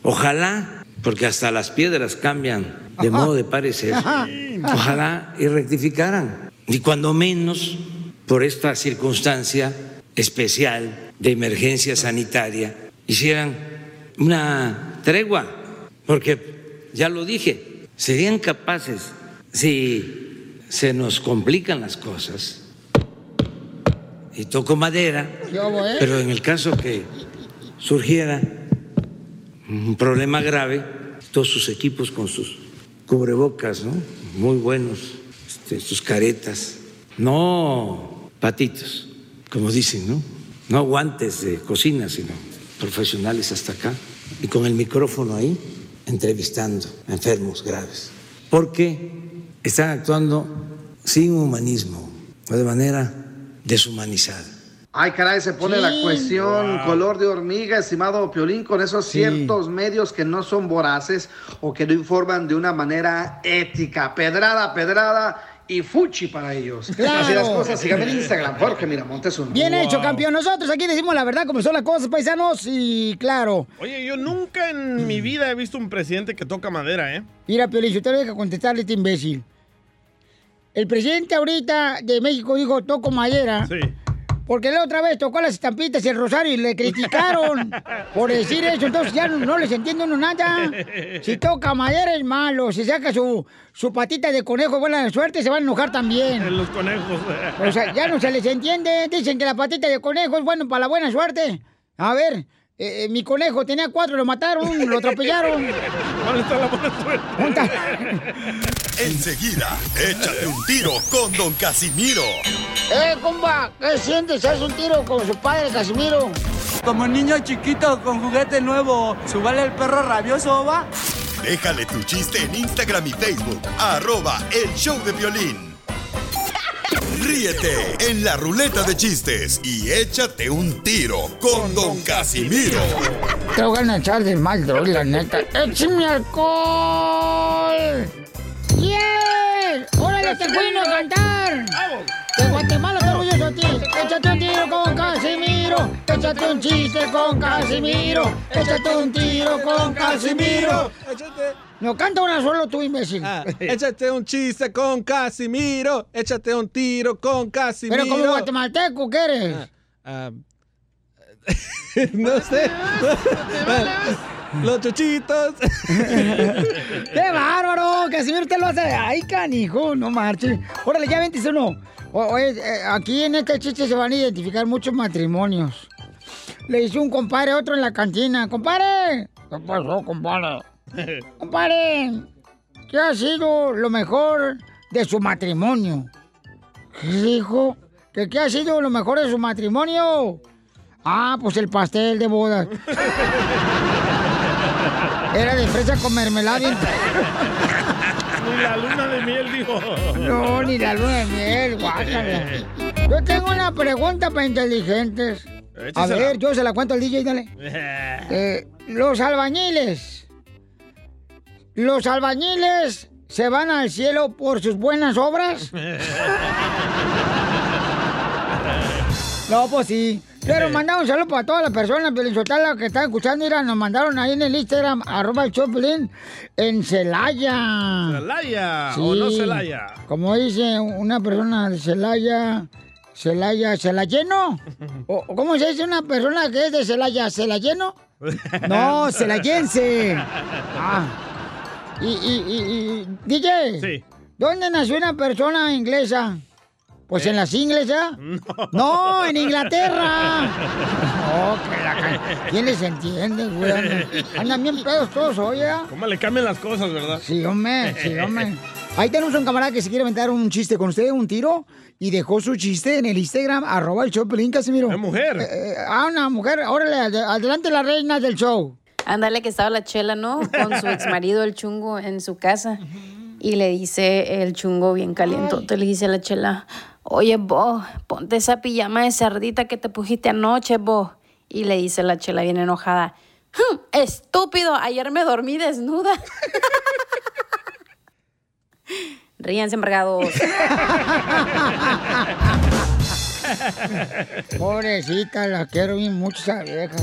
Ojalá, porque hasta las piedras cambian de modo de parecer, ojalá y rectificaran. Y cuando menos, por esta circunstancia especial de emergencia sanitaria, hicieran una tregua, porque ya lo dije, serían capaces, si se nos complican las cosas, y toco madera, pero en el caso que surgiera un problema grave, todos sus equipos con sus cubrebocas, ¿no? Muy buenos, este, sus caretas, no patitos, como dicen, ¿no? No guantes de cocina, sino profesionales hasta acá, y con el micrófono ahí, entrevistando a enfermos graves, porque están actuando sin humanismo, o de manera deshumanizada. Ay, caray, se pone la cuestión Wow. color de hormiga, estimado Piolín, con esos ciertos medios que no son voraces o que no informan de una manera ética. Pedrada, pedrada y fuchi para ellos. Claro. Así las cosas. Síganme en Instagram, Jorge Miramontes uno. Bien hecho, campeón. Nosotros aquí decimos la verdad como son las cosas, paisanos, y claro. Oye, yo nunca en mi vida he visto un presidente que toca madera, ¿eh? Mira, Piolín, yo te deja contestarle a este imbécil. El presidente ahorita de México dijo, toco madera. Sí. Porque la otra vez tocó las estampitas y el rosario y le criticaron por decir eso. Entonces ya no, no les entiende uno nada. Si toca madera es malo. Si saca su, su patita de conejo buena suerte, se van a enojar también. Los conejos. O sea, ya no se les entiende. Dicen que la patita de conejo es bueno para la buena suerte. A ver, eh, eh, mi conejo tenía cuatro, lo mataron, lo atropellaron. ¿Dónde está la buena suerte? Enseguida, échate un tiro con Don Casimiro. ¡Eh, compa! ¿Qué sientes? ¿Haz un tiro con su padre, Casimiro? Como niño chiquito con juguete nuevo, ¿subale el perro rabioso, va? Déjale tu chiste en Instagram y Facebook, arroba el show de violín. Ríete en la ruleta de chistes y échate un tiro con Don Casimiro. Te voy a echar de mal, droga, la neta. ¡Échame alcohol! ¡Yeah! ¡Órale, te a cantar! De Guatemala, te orgulloso de ti. Échate un tiro con Casimiro. Échate un chiste con Casimiro. Échate un tiro con Casimiro. No, canta una solo tú, imbécil. Ah, échate un chiste con Casimiro. Échate un tiro con Casimiro. Pero como guatemalteco, ¿qué eres? Ah, no sé. Los chuchitos. ¡Qué bárbaro! Casimiro, usted lo hace. ¡Ay, canijo! No marche. Órale, ya 21. Oye, eh, aquí en este chiste se van a identificar muchos matrimonios. Le hizo un compadre a otro en la cantina. ¡Compadre! ¿Qué pasó, compadre? Compadre, ¿qué ha sido lo mejor de su matrimonio? ¿Qué dijo? ¿Que qué ha sido lo mejor de su matrimonio? Ah, pues el pastel de bodas. Era de fresa con mermelada. la luna de miel, dijo. No, ni la luna de miel, guácala. Yo tengo una pregunta para inteligentes. A ver, yo se la cuento al DJ, dale. Eh, los albañiles. Los albañiles se van al cielo por sus buenas obras. No, pues sí. Pero mandamos un saludo para todas las personas, Pelizotala, que están escuchando. Mira, nos mandaron ahí en el Instagram, arroba el Choplin, en Celaya. ¿Celaya o no Celaya? Como dice una persona de Celaya, Celaya, ¿Celayeno? ¿O cómo se dice una persona que es de Celaya, ¿Celayeno? No, celayense. Ah. Y, y, y, y- DJ, ¿dónde nació una persona inglesa? Pues en las inglesas. No. en Inglaterra. No, que la ¿Quién les entiende, güey? Andan- bien pedos todos, oye. ¿Cómo le cambian las cosas, verdad? Sí, hombre, sí, hombre. Ahí tenemos un camarada que se quiere aventar un chiste con usted, un tiro, y dejó su chiste en el Instagram, arroba el show, Pelín Casimiro. ¿Es mujer? ah, una mujer. Órale, ad- adelante la reina del show. Ándale que estaba la chela, ¿no? Con su ex marido, el chungo, en su casa. Y le dice el chungo bien caliente, le dice a la chela, oye, vos, ponte esa pijama de cerdita que te pusiste anoche, vos. Y le dice la chela bien enojada, "Hm, estúpido, ayer me dormí desnuda. Ríanse, embargados. Pobrecita, la quiero bien mucho esa vieja.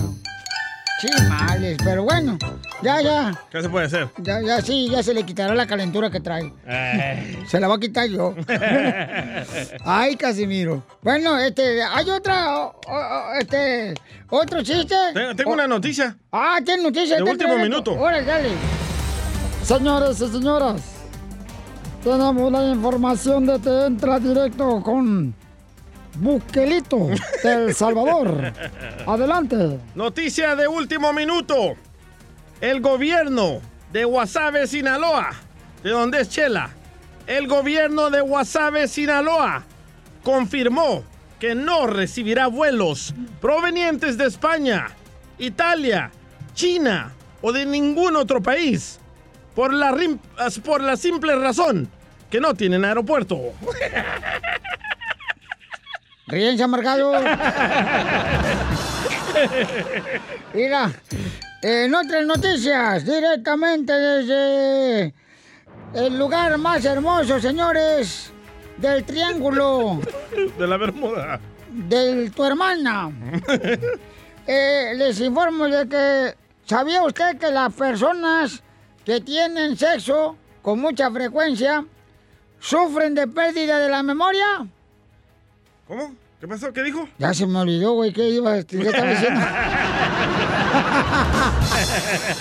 Chimales, pero bueno, ya, ya. ¿Qué se puede hacer? Ya, ya sí, ya se le quitará la calentura que trae. Eh. Se la va a quitar yo. Ay, Casimiro. Bueno, este, hay otra, o- o- este, otro chiste. Tengo, tengo una noticia. Ah, tiene noticia. De está último minuto. Órale, dale. Señores y señoras, tenemos la información de que entra directo con Buquelito de El Salvador. Adelante. Noticia de último minuto. El gobierno de Guasave, Sinaloa, de donde es Chela, el gobierno de Guasave, Sinaloa, confirmó que no recibirá vuelos provenientes de España, Italia, China o de ningún otro país por la, por la simple razón que no tienen aeropuerto. Ríense, amargado. Mira, en otras noticias, directamente desde el lugar más hermoso, señores, del triángulo De la Bermuda. de tu hermana. Eh, les informo de que, ¿sabía usted que las personas que tienen sexo con mucha frecuencia sufren de pérdida de la memoria? ¿Cómo? ¿Qué pasó? ¿Qué dijo? Ya se me olvidó, güey, ¿qué iba qué estaba diciendo?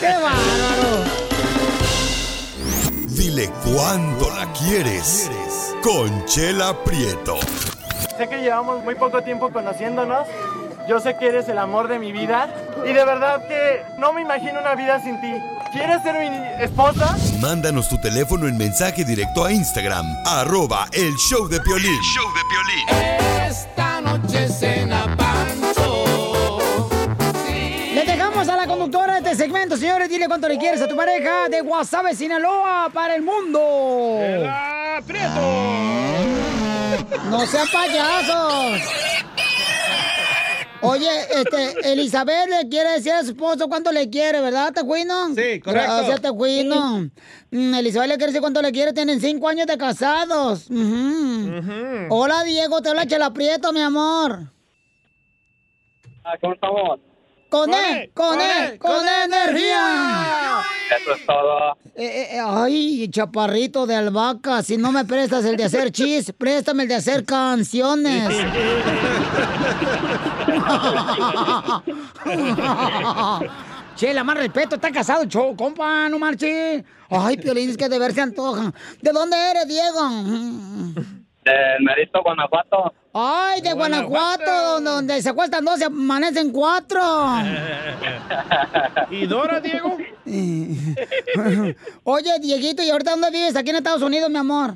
¡Qué bárbaro! Dile cuándo la quieres. Conchela Prieto. Sé que llevamos muy poco tiempo conociéndonos. Yo sé que eres el amor de mi vida. Y de verdad que no me imagino una vida sin ti. ¿Quieres ser mi esposa? Mándanos tu teléfono en mensaje directo a Instagram, arroba el show de Piolín. Esta noche cena Pancho. Le dejamos a la conductora de este segmento, señores. Dile cuánto le quieres a tu pareja de Guasave, Sinaloa, para el mundo. ¡No sean payasos! Oye, este, Elizabeth le quiere decir a su esposo cuánto le quiere, ¿verdad, Tejuino? Sí, correcto. Gracias, Tejuino. Mm, Elizabeth le quiere decir cuánto le quiere, tienen cinco años de casados. Hola, Diego, te habla Chela Prieto, mi amor. ¿Cómo estamos? Con E, con E, con E energía. Eso es todo. Eh, eh, ay, chaparrito de albahaca, si no me prestas el de hacer chis, préstame el de hacer canciones. Chela, más respeto, está casado, show, compa, no marche. Ay, Piolín, es que de ver se antoja. ¿De dónde eres, Diego? Del Merito, Guanajuato. Ay, de Guanajuato, donde, donde se acuestan dos, se amanecen cuatro. ¿Y Dora, Diego? Oye, Dieguito, ¿y ahorita dónde vives? Aquí en Estados Unidos, mi amor.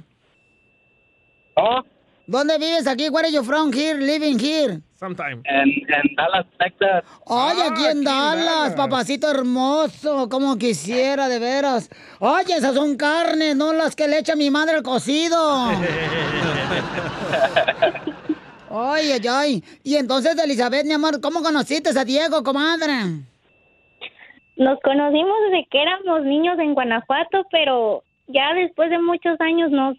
¿Oh? ¿Dónde vives aquí? Where are you from here, living here? Sometime. En, en Dallas, Texas. Ay, aquí en Dallas, papacito hermoso, como quisiera, de veras. Oye, esas son carnes, no las que le echa mi madre al cocido. Ay, ay, ay. Y entonces, Elizabeth, mi amor, ¿cómo conociste a Diego, comadre? Nos conocimos desde que éramos niños en Guanajuato, pero ya después de muchos años nos,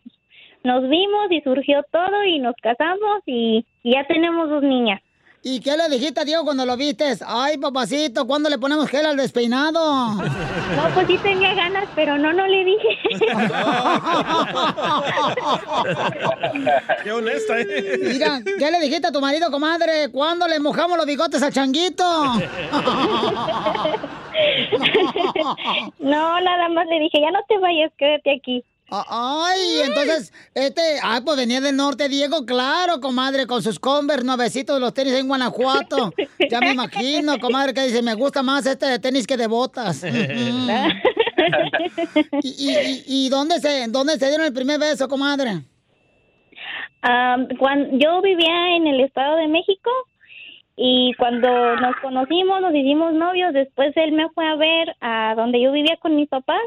nos vimos y surgió todo y nos casamos y, y ya tenemos dos niñas. ¿Y qué le dijiste a Diego cuando lo viste? Ay, papacito, ¿cuándo le ponemos gel al despeinado? No, pues sí tenía ganas, pero no, no le dije. Qué honesta, ¿eh? Mira, ¿qué le dijiste a tu marido, comadre? ¿Cuándo le mojamos los bigotes al changuito? No, nada más le dije, ya no te vayas, quédate aquí. Ay, entonces, este, ay, pues venía del norte, Diego, claro, comadre, con sus Converse nuevecitos, los tenis en Guanajuato. Ya me imagino, comadre, que dice, me gusta más este de tenis que de botas. ¿Y, y, y dónde se, dónde se dieron el primer beso, comadre? cuando, yo vivía en el Estado de México y cuando nos conocimos, nos hicimos novios, después él me fue a ver a donde yo vivía con mis papás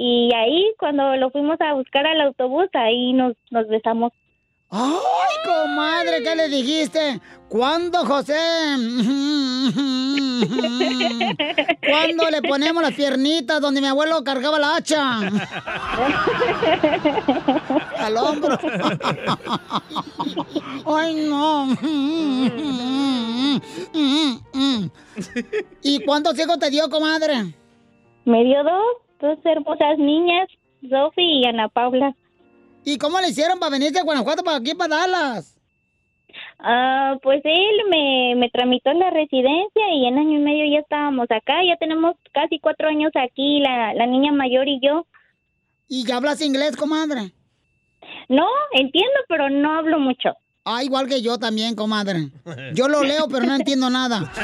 y ahí cuando lo fuimos a buscar al autobús, ahí nos, nos besamos. Ay, comadre, ¿qué le dijiste? ¿Cuándo, José? ¿Cuándo le ponemos las piernitas donde mi abuelo cargaba la hacha? Al hombro. Ay, no. ¿Y cuántos hijos te dio, comadre? Me dio dos, dos hermosas niñas, Sophie y Ana Paula. ¿Y cómo le hicieron para venirse a Guanajuato, para aquí, para Dallas? Ah, pues él me, me tramitó la residencia y en año y medio ya estábamos acá. Ya tenemos casi cuatro años aquí, la, la niña mayor y yo. ¿Y ya hablas inglés, comadre? No, entiendo, pero no hablo mucho. Ah, igual que yo también, comadre. Yo lo leo, pero no entiendo nada.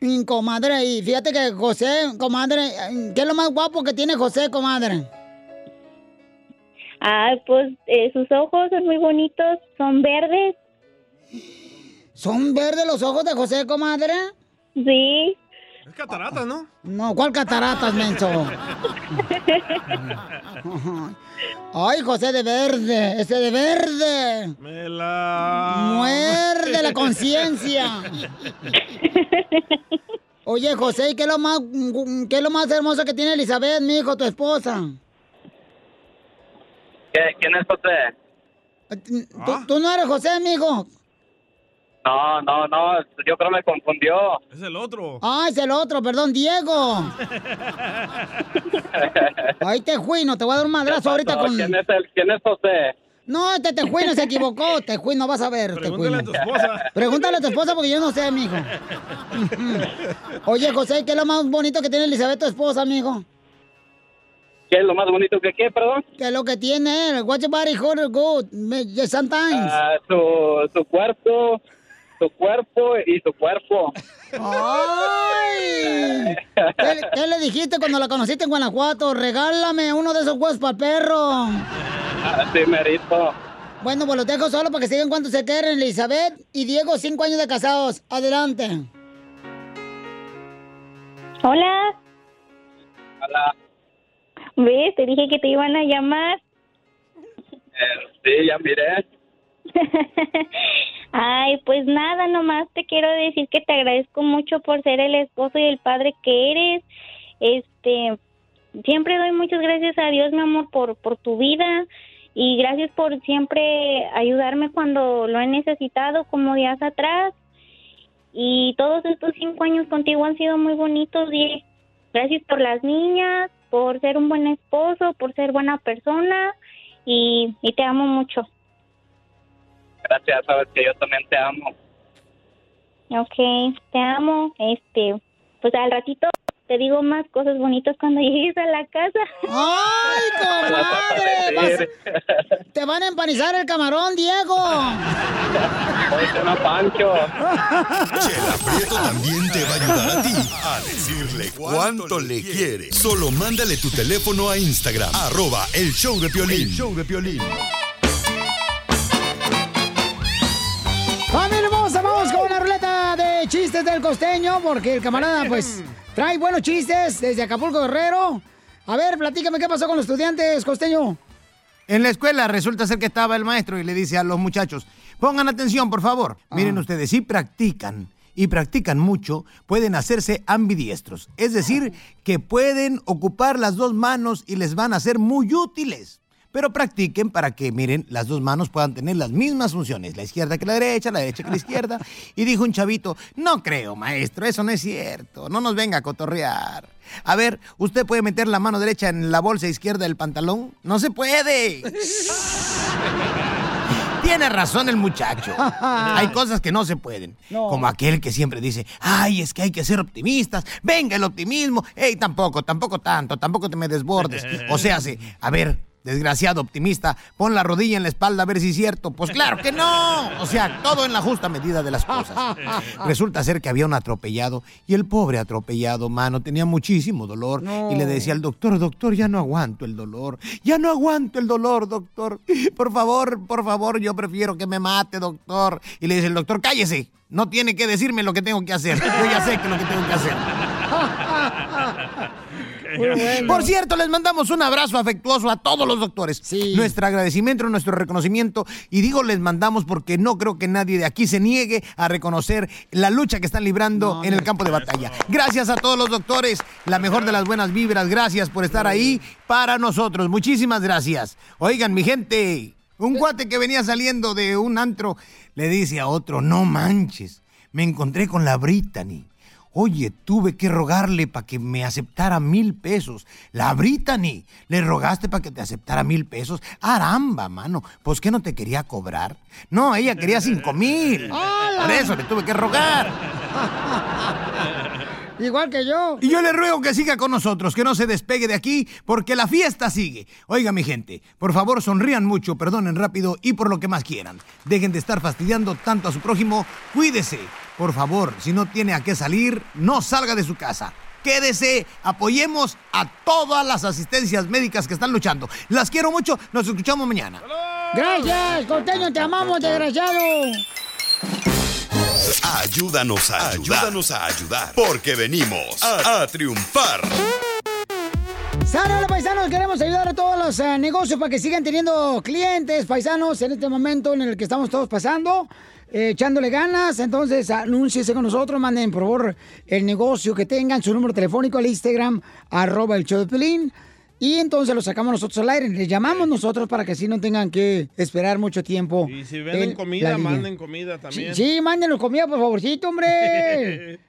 Mm, comadre, y fíjate que José, comadre, ¿qué es lo más guapo que tiene José, comadre? Ah, pues eh, sus ojos son muy bonitos, son verdes. ¿Son verdes los ojos de José, comadre? Sí. Es catarata, ¿no? No, ¿cuál cataratas, menso? Ay, José de verde, ese de verde. Me la... Muerde la conciencia. Oye, José, ¿y qué es lo más, qué es lo más hermoso que tiene Elizabeth, mi hijo, tu esposa? ¿Qué- ¿Quién es José? ¿Tú, tú no eres José, mijo? No, no, no, yo creo me confundió. Es el otro. Ah, es el otro, perdón, Diego. Ay, Tejuino, te voy a dar un madrazo ahorita con... ¿Quién es, el, ¿Quién es José? No, este Tejuino se equivocó. Tejuino, vas a ver, Pregúntale Tejuino. a tu esposa. Pregúntale a tu esposa porque yo no sé, mijo. Oye, José, ¿qué es lo más bonito que tiene Elizabeth, tu esposa, mijo? ¿Qué es lo más bonito que qué, perdón? ¿Qué es lo que tiene él? Watch your body good. Sometimes. Ah, su, su cuerpo, su cuerpo y su cuerpo. ¡Ay! ¿Qué, qué le dijiste cuando la conociste en Guanajuato? Regálame uno de esos huevos para el perro. Así merito. Bueno, pues los dejo solo para que sigan cuánto se quieren. Elizabeth y Diego, cinco años de casados. Adelante. Hola. Hola. ¿Ves? Te dije que te iban a llamar. Eh, sí, ya miré. Ay, pues nada, nomás te quiero decir que te agradezco mucho por ser el esposo y el padre que eres. Este, siempre doy muchas gracias a Dios, mi amor, por por tu vida Y gracias por siempre ayudarme cuando lo he necesitado, como días atrás. Y todos estos cinco años contigo han sido muy bonitos, y Gracias por las niñas, por ser un buen esposo, por ser buena persona y, y te amo mucho. Gracias, sabes que yo también te amo. Ok, te amo. Este, pues al ratito te digo más cosas bonitas cuando llegues a la casa. ¡Ay, comadre! Vas- Te van a empanizar el camarón, Diego. no, Pancho. Chela Prieto también te va a ayudar a ti a decirle cuánto le quiere. Solo mándale tu teléfono a Instagram, arroba el show de Piolín. El show de Piolín. ¡Familia hermosa! Vamos con la ruleta de chistes del costeño, porque el camarada, pues, trae buenos chistes desde Acapulco Guerrero. A ver, platícame qué pasó con los estudiantes, costeño. En la escuela resulta ser que estaba el maestro y le dice a los muchachos, pongan atención, por favor. Miren ustedes, si practican y practican mucho, pueden hacerse ambidiestros. Es decir, que pueden ocupar las dos manos y les van a ser muy útiles. Pero practiquen para que, miren, las dos manos puedan tener las mismas funciones, la izquierda que la derecha, la derecha que la izquierda. Y dijo un chavito, no creo, maestro, eso no es cierto, no nos venga a cotorrear. A ver, ¿usted puede meter la mano derecha en la bolsa izquierda del pantalón? No se puede. Tiene razón el muchacho. Hay cosas que no se pueden. Como aquel que siempre dice, ay, es que hay que ser optimistas. Venga el optimismo. Ey, tampoco, tampoco tanto, tampoco te me desbordes. O sea, sí, a ver, desgraciado optimista, pon la rodilla en la espalda a ver si es cierto. Pues claro que no. O sea, todo en la justa medida de las cosas. Resulta ser que había un atropellado y el pobre atropellado, mano, tenía muchísimo dolor y le decía al doctor, doctor, ya no aguanto el dolor, ya no aguanto el dolor, doctor. Por favor, por favor, yo prefiero que me mate, doctor. Y le dice el doctor, cállese, no tiene que decirme lo que tengo que hacer. Yo ya sé que es lo que tengo que hacer. Por cierto, les mandamos un abrazo afectuoso a todos los doctores. Nuestro agradecimiento, nuestro reconocimiento. Y digo les mandamos porque no creo que nadie de aquí se niegue a reconocer la lucha que están librando en el campo de batalla. Gracias a todos los doctores. La mejor de las buenas vibras. Gracias por estar ahí para nosotros. Muchísimas gracias. Oigan, mi gente. Un cuate que venía saliendo de un antro le dice a otro, no manches, me encontré con la Brittany. Oye, tuve que rogarle para que me aceptara mil pesos. La Brittany, le rogaste para que te aceptara mil pesos. Aramba, mano. Pues que no te quería cobrar. No, ella quería cinco mil. Por eso le tuve que rogar. Igual que yo. Y yo le ruego que siga con nosotros, que no se despegue de aquí, porque la fiesta sigue. Oiga, mi gente, por favor sonrían mucho, perdonen rápido y por lo que más quieran. Dejen de estar fastidiando tanto a su prójimo. Cuídese. Por favor, si no tiene a qué salir, no salga de su casa. Quédese, apoyemos a todas las asistencias médicas que están luchando. Las quiero mucho, nos escuchamos mañana. Gracias, costeño, te amamos, desgraciado. Ayúdanos a ayudar. Ayúdanos a ayudar. Porque venimos a, a triunfar. Sara, hola paisanos, queremos ayudar a todos los eh, negocios para que sigan teniendo clientes, paisanos, en este momento en el que estamos todos pasando, eh, echándole ganas. Entonces, anúnciese con nosotros, manden por favor el negocio que tengan, su número telefónico al Instagram, arroba el show de Pelín. Y entonces lo sacamos nosotros al aire, les llamamos nosotros para que así no tengan que esperar mucho tiempo. Y si venden en comida, manden comida también. Sí, sí, mándenos comida, por favorcito, hombre.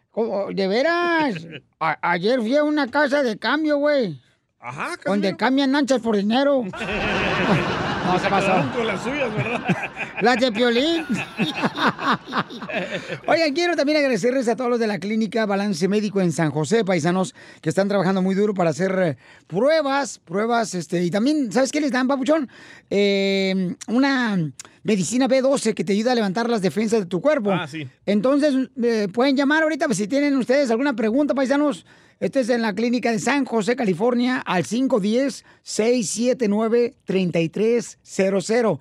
De veras. A- ayer fui a una casa de cambio, güey. Ajá, Donde cambian anchas por dinero. No, se quedaron con las suyas, ¿verdad? Las de Piolín. Oigan, quiero también agradecerles a todos los de la clínica Balance Médico en San José, paisanos, que están trabajando muy duro para hacer eh, pruebas, pruebas, este, y también, ¿sabes qué les dan, papuchón? Eh, una medicina B12 que te ayuda a levantar las defensas de tu cuerpo. Ah, sí. Entonces, eh, pueden llamar ahorita pues, si tienen ustedes alguna pregunta, paisanos. Esto es en la clínica de San José, California, al 510-679-3300.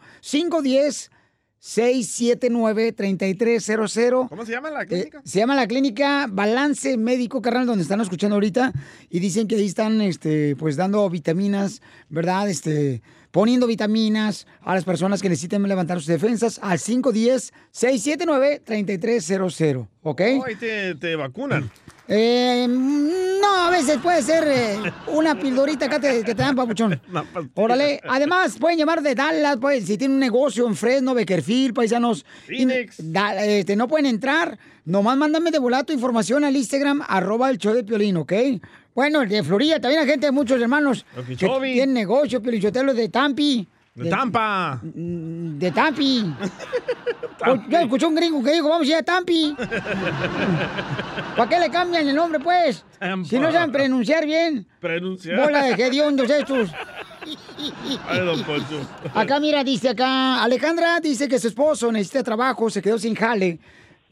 510-679-3300. ¿Cómo se llama la Eh, clínica? se llama la clínica Balance Médico, carnal, donde están escuchando ahorita. Y dicen que ahí están, este, pues, dando vitaminas, ¿verdad? Este, poniendo vitaminas a las personas que necesiten levantar sus defensas al 510-679-3300, ¿ok? Hoy te, te vacunan. Eh, no, a veces puede ser eh, una pildorita acá te- que te dan, papuchón. Órale. Además, pueden llamar de Dallas, pues, si tienen un negocio en Fresno, Beckerfield, paisanos. y- da- este, no pueden entrar. Nomás mándame de volato información al Instagram, arroba el show de Piolín, ¿ok? Bueno, el de Florida, también hay gente, muchos hermanos que tienen negocio, Piolichotelo de Tampi. De Tampa. De Tampi. Pues, Yo escuché un gringo que dijo, vamos a ir a Tampi. ¿Para qué le cambian el nombre, pues? Tampa. Si no saben pronunciar bien. Pronunciar. Bola de hediondos estos. Ay, don Poncho. Acá, mira, dice acá, Alejandra dice que su esposo necesita trabajo, se quedó sin jale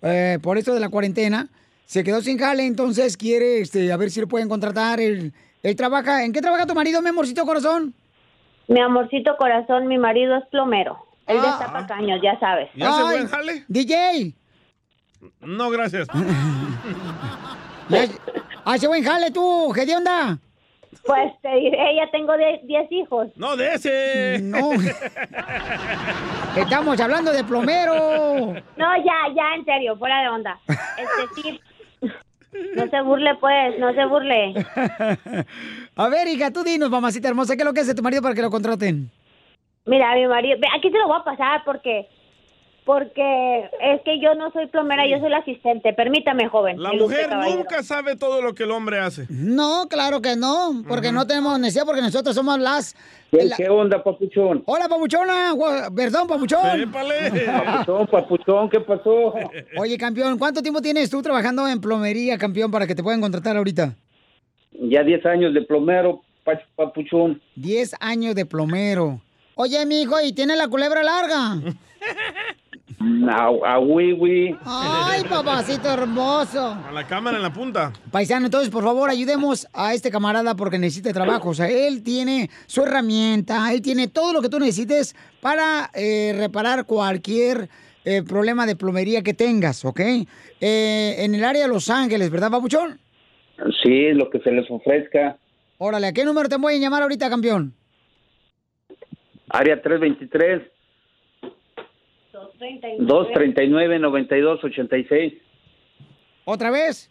eh, por esto de la cuarentena. Se quedó sin jale, entonces quiere este, a ver si lo pueden contratar. Él, él trabaja, ¿en qué trabaja tu marido, mi amorcito corazón? Mi amorcito corazón, mi marido es plomero. Él Ah. destapa caños, ya sabes. ¿Y hace Ay, buen jale? DJ. No, gracias. Ya- Hace buen jale tú, ¿qué de onda? Pues te diré, ya tengo 10 hijos. No, de ese. No. Estamos hablando de plomero. No, ya, ya, en serio, fuera de onda. Este sí. No se burle, pues, no se burle. A ver, hija, tú dinos, mamacita hermosa, ¿qué es lo que hace tu marido para que lo contraten? Mira, mi marido, aquí te lo voy a pasar porque porque es que yo no soy plomera, yo soy la asistente. Permítame, joven. La mujer caballero. nunca sabe todo lo que el hombre hace. No, claro que no, porque no tenemos necesidad, porque nosotros somos las... ¿Qué, la- qué onda, papuchón? Hola, papuchona, perdón, papuchón. Papuchón, papuchón, ¿qué pasó? Oye, campeón, ¿cuánto tiempo tienes tú trabajando en plomería, campeón, para que te puedan contratar ahorita? Ya 10 años de plomero, pa- papuchón. 10 años de plomero. Oye, mi hijo, ¿y tiene la culebra larga? A, a wiwi. Ay, papacito hermoso. A la cámara en la punta. Paisano, entonces, por favor, ayudemos a este camarada porque necesita trabajo. O sea, él tiene su herramienta, él tiene todo lo que tú necesites para eh, reparar cualquier eh, problema de plomería que tengas, ¿ok? Eh, en el área de Los Ángeles, ¿verdad, Papuchón? Sí, lo que se les ofrezca. Órale, ¿a qué número te voy a llamar ahorita, campeón? Área 323 239-9286. ¿Otra vez?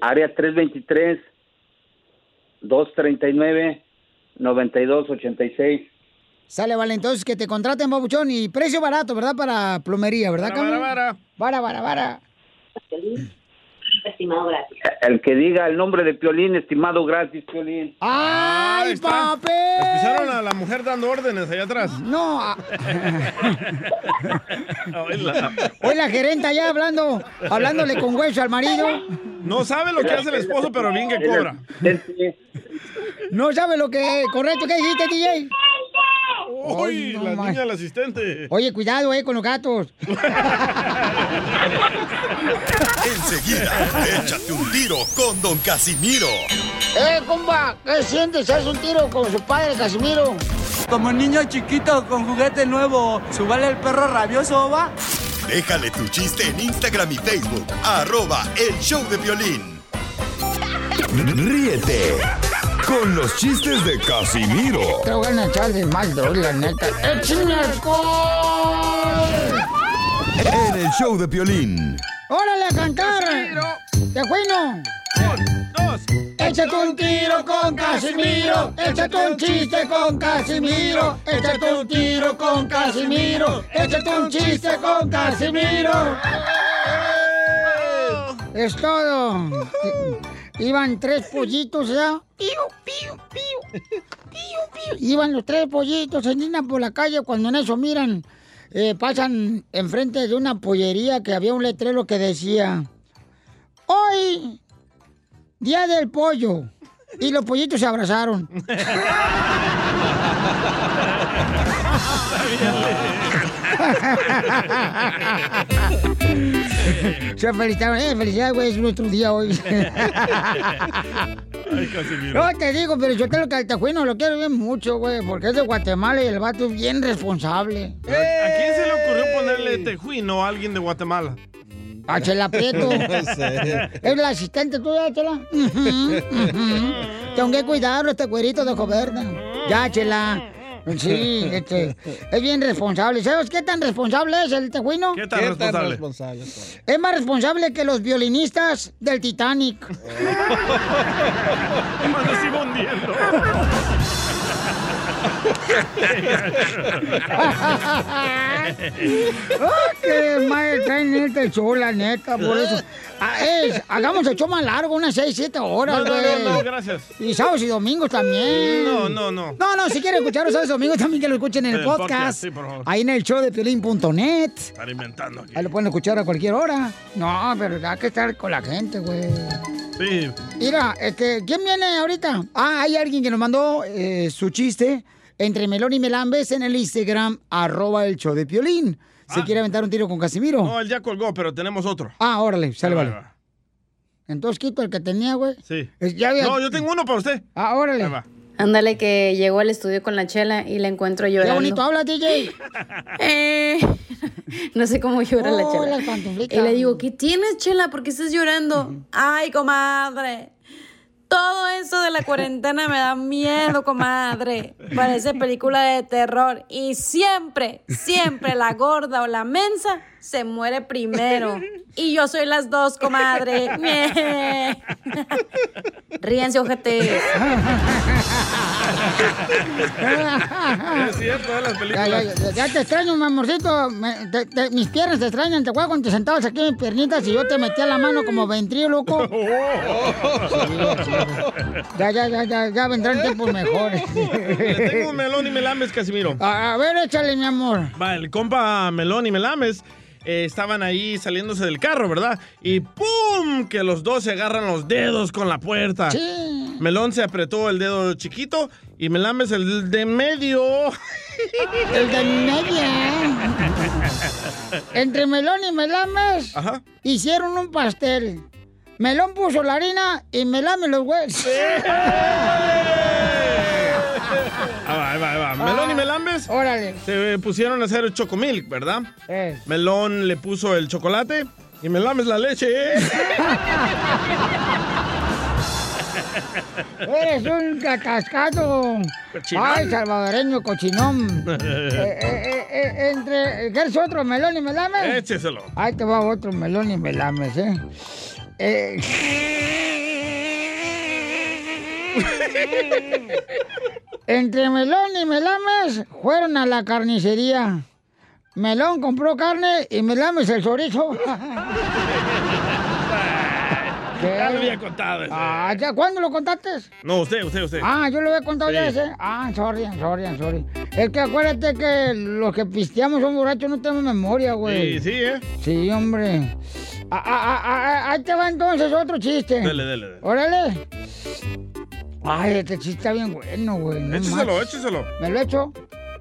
Área 323 239-9286. Sale, vale, entonces que te contraten, Papuchón, y precio barato, ¿verdad? Para plomería, ¿verdad, Vara, campeón? vara, Vara, vara, vara. Estimado gratis. El que diga el nombre de Piolín, estimado gratis, Piolín. ¡Ay, papi! Escucharon a la mujer dando órdenes allá atrás. No. ah. Hoy la gerenta ya hablando, hablándole con hueso al marido. No sabe lo que hace el esposo, pero bien que cobra. No sabe lo que correcto que dijiste, DJ. Uy, no la más. niña, la asistente. Oye, cuidado, eh, con los gatos. Enseguida, échate un tiro con Don Casimiro. Eh, compa, ¿qué sientes? ¿Haz un tiro con su padre, Casimiro? Como niño chiquito con juguete nuevo, ¿subale el perro rabioso, va? Déjale tu chiste en Instagram y Facebook, arroba el show de violín. Ríete con los chistes de Casimiro Te voy a echar de mal, la neta. ¡Échame alcohol! en el show de violín. ¡Órale a cantar! ¡De bueno! Échate un tiro con Casimiro, échate un chiste con Casimiro, échate un tiro con Casimiro, échate un chiste con Casimiro. Es todo. Iban tres pollitos, ¿ya? Piu, piu, piu. Piu, piu. Iban los tres pollitos, andan por la calle cuando en eso miran, eh, pasan enfrente de una pollería que había un letrero que decía, hoy, día del pollo. Y los pollitos se abrazaron. Se felicitaron, eh, felicidades, güey, es nuestro día hoy. Ay, Casimiro. No, te digo, pero yo creo que al tajuino lo quiero bien mucho, güey, porque es de Guatemala y el vato es bien responsable. ¿A quién se le ocurrió ponerle tejuino a alguien de Guatemala? A Chela Prieto. No sé. Es la asistente tuya, Chela. Tengo que cuidarlo, este cuerito de joverna. Ya, Chela. Sí, este, es bien responsable. ¿Sabes qué tan responsable es el tejuino? ¿Qué tan ¿Qué tan responsable? responsable? Es más responsable que los violinistas del Titanic. Hundiendo. ¡Ah, qué madre traen este show, la neta, por eso. Ah, es, hagamos el show más largo, unas 6, 7 horas, No, no, güey. no, no, gracias. Y sábados y domingos también. No, no, no. No, no, si quieren escuchar los sábados y domingos también que lo escuchen en el podcast, podcast. sí, por favor. Ahí en el show de piolín.net. Estar inventando aquí. Ahí lo pueden escuchar a cualquier hora. No, pero hay que estar con la gente, güey. Sí. Mira, este, ¿quién viene ahorita? Ah, hay alguien que nos mandó eh, su chiste entre Melón y Melambes en el Instagram, arroba el show de Piolín. Se quiere aventar un tiro con Casimiro. No, él ya colgó, pero tenemos otro. Ah, órale, sale, vale. va. Entonces quito el que tenía, güey. Sí. Es- ya había- No, yo tengo uno para usted. Ah, órale. Ándale, que llegó al estudio con la chela y la encuentro Qué llorando. bonito habla, DJ. Eh, no sé cómo llora la chela. Y le digo, ¿qué tienes, chela? ¿Por qué estás llorando? Ay, comadre. Todo eso de la cuarentena me da miedo, comadre. Parece película de terror. Y siempre, siempre la gorda o la mensa se muere primero. Y yo soy las dos, comadre. Ríense. Es cierto, las Ya, películas. ya, ya, ya te extraño, mi amorcito. Me- te- te- mis piernas te extrañan. ¿Te acuerdas cuando te sentabas aquí en mis piernitas y yo te metía la mano como ventríloco? Ya, ya, ya, ya, ya vendrán tiempos mejores. Le tengo un melón y melames, Casimiro. A, a ver, échale, mi amor. Va, el compa Melón y Melames eh, estaban ahí saliéndose del carro, ¿verdad? Y ¡pum! Que los dos se agarran los dedos con la puerta. Sí. Melón se apretó el dedo chiquito y Melames el de medio. El de media. Entre Melón y Melames Ajá. hicieron un pastel. Melón puso la harina y Melame los huevos. Ahí va, ahí va, ahí va. Melón y Melames Órale. se pusieron a hacer chocomilk, ¿verdad? Eh. Melón le puso el chocolate y Melames la leche. Eres un. Cochinón. Ay, salvadoreño cochinón. Eh, eh, eh, eh, entre, ¿Quieres otro melón y melames? Écheselo. Ahí te va otro melón y melames, ¿eh? Eh, Entre Melón y Melames fueron a la carnicería. Melón compró carne y Melames el chorizo. Ya lo había contado ese. Ah, ¿ya cuándo lo contaste? No, usted, usted, usted. Ah, yo lo había contado ya Sí. ese. Ah, sorry, sorry, sorry. Es que acuérdate que los que pisteamos son borrachos, no tenemos memoria, güey. Sí, sí, ¿eh? Sí, hombre. Ah, ah, ah, ah, ahí te va entonces otro chiste. Dele, dele, dele. Órale. Ay, este chiste está bien bueno, güey. no Écheselo. ¿Me lo echo?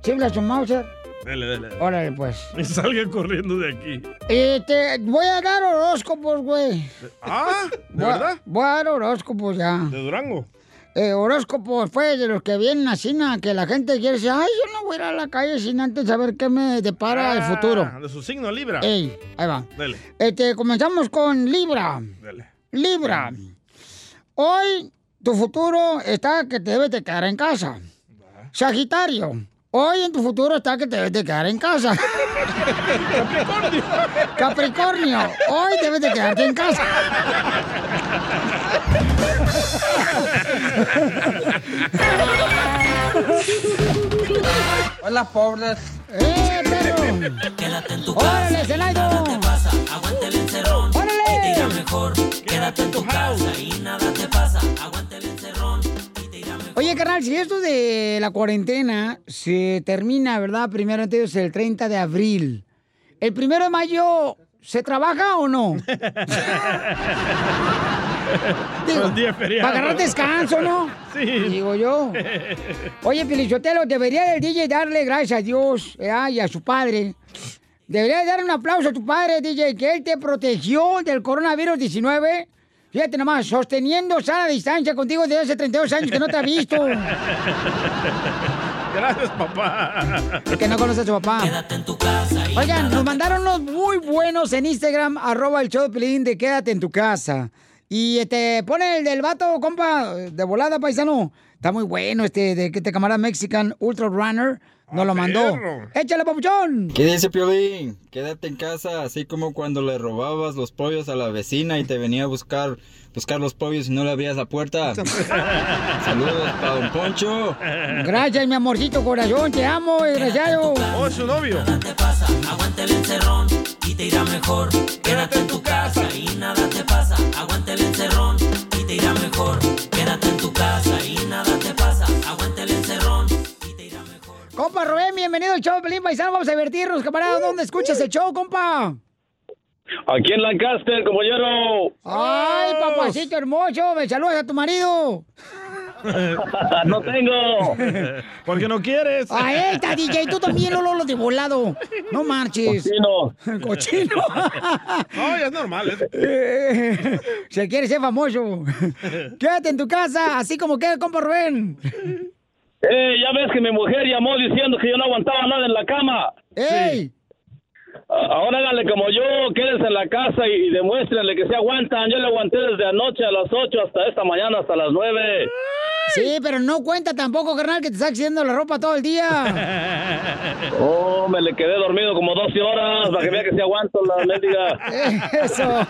¿Chifla su Mauser? Dele, dele. Órale, pues. Y salga corriendo de aquí. Este, voy a dar horóscopos, güey. Ah, ¿de Voy verdad? Voy a dar horóscopos ya. De Durango. Eh, horóscopos, pues, de los que vienen así, na, que la gente quiere decir, ay, yo no voy a ir a la calle sin antes saber qué me depara el Ah, futuro. De su signo, Libra. Ey, ahí va. Dele, Este, comenzamos con Libra. dele. Libra. Hoy tu futuro está que te debes de quedar en casa. Sagitario. Hoy en tu futuro está que te debes de quedar en casa. Capricornio. Capricornio. Hoy debes de quedarte en casa. Hola, pobres. ¡Eh, perro! Quédate en tu ¡Órale, casa. Zenaido! Nada te pasa. Aguanta el encerrón. ¡Órale! Y te irá mejor. Quédate en tu casa y nada te pasa. Aguanta Oye, carnal, si esto de la cuarentena se termina, ¿verdad? Primero entonces el 30 de abril. ¿El primero de mayo se trabaja o no? Feriados. para agarrar descanso, ¿no? Sí. Digo yo. Oye, Pelichotelo, debería el DJ darle gracias a Dios y a su padre. Debería dar un aplauso a tu padre, DJ, que él te protegió del coronavirus 19. Fíjate nomás, sosteniendo sana distancia contigo desde hace 32 años que no te ha visto. Gracias, papá. El que no conoce a su papá. Quédate en tu casa y Oigan, nos te mandaron unos muy buenos en Instagram, arroba el show de Pelín de Quédate en tu casa. Y este, pone el del vato, compa, de volada, paisano. Está muy bueno este de que este camarada Mexican Ultra Runner nos lo mandó. ¡Échale, papuchón! ¿Qué dice Piolín? Quédate en casa, así como cuando le robabas los pollos a la vecina y te venía a buscar, buscar los pollos y no le abrías la puerta. Saludos para Don Poncho. Gracias, mi amorcito corazón, te amo, desgraciado. Oh, es su novio. Aguanta el encerrón y te irá mejor. Quédate en tu casa y nada te pasa. Aguanta el encerrón y te irá mejor. Quédate Compa Rubén, bienvenido al show de Pelín Paisano. Vamos a divertirnos, camarada. ¿Dónde escuchas el show, compa? Aquí en Lancaster, compañero. Ay, papacito hermoso, me saludas a tu marido. no tengo. Porque no quieres. Ahí está, DJ, tú también, Lolo, de volado. No marches. Cochino. Cochino. No, ya es normal. ¿eh? Eh, Se quiere ser famoso. Quédate en tu casa, así como queda, compa Rubén. Eh, ya ves que mi mujer llamó diciendo que yo no aguantaba nada en la cama. ¡Ey! Ahora háganle como yo, quédense en la casa y, y demuéstrenle que se aguantan. Yo le aguanté desde anoche a las 8 hasta esta mañana, hasta las 9. Sí, pero no cuenta tampoco, carnal, que te estás haciendo la ropa todo el día. Oh, me le quedé dormido como 12 horas para que vea que se aguanto la mendiga. Eso.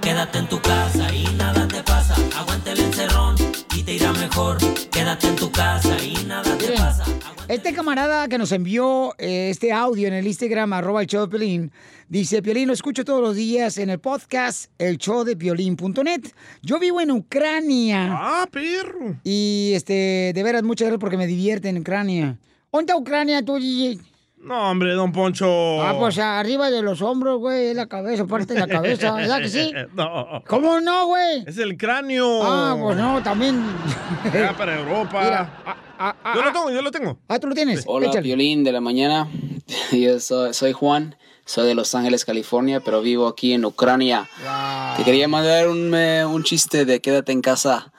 Quédate en tu casa y nada te pasa. Aguanta el encerrón te irá mejor. Quédate en tu casa y nada te pasa. Este camarada que nos envió eh, este audio en el Instagram, arroba el show de Piolín, dice, Piolín, lo escucho todos los días en el podcast el show de Piolín.net. Yo vivo en Ucrania. Ah, perro. Y, este, de veras, muchas gracias porque me divierte en Ucrania. ¿Dónde está Ucrania tú, DJ? No, hombre, don Poncho. Ah, pues arriba de los hombros, güey, es la cabeza, parte de la cabeza, ¿verdad que sí? No. ¿Cómo no, güey? Es el cráneo. Ah, pues no, también. Ya para Europa. Mira, yo lo tengo, yo lo tengo. Ah, tú lo tienes. Hola, Échale. Violín de la mañana. Yo soy, soy Juan, soy de Los Ángeles, California, pero vivo aquí en Ucrania. Te quería mandar un, eh, un chiste de quédate en casa.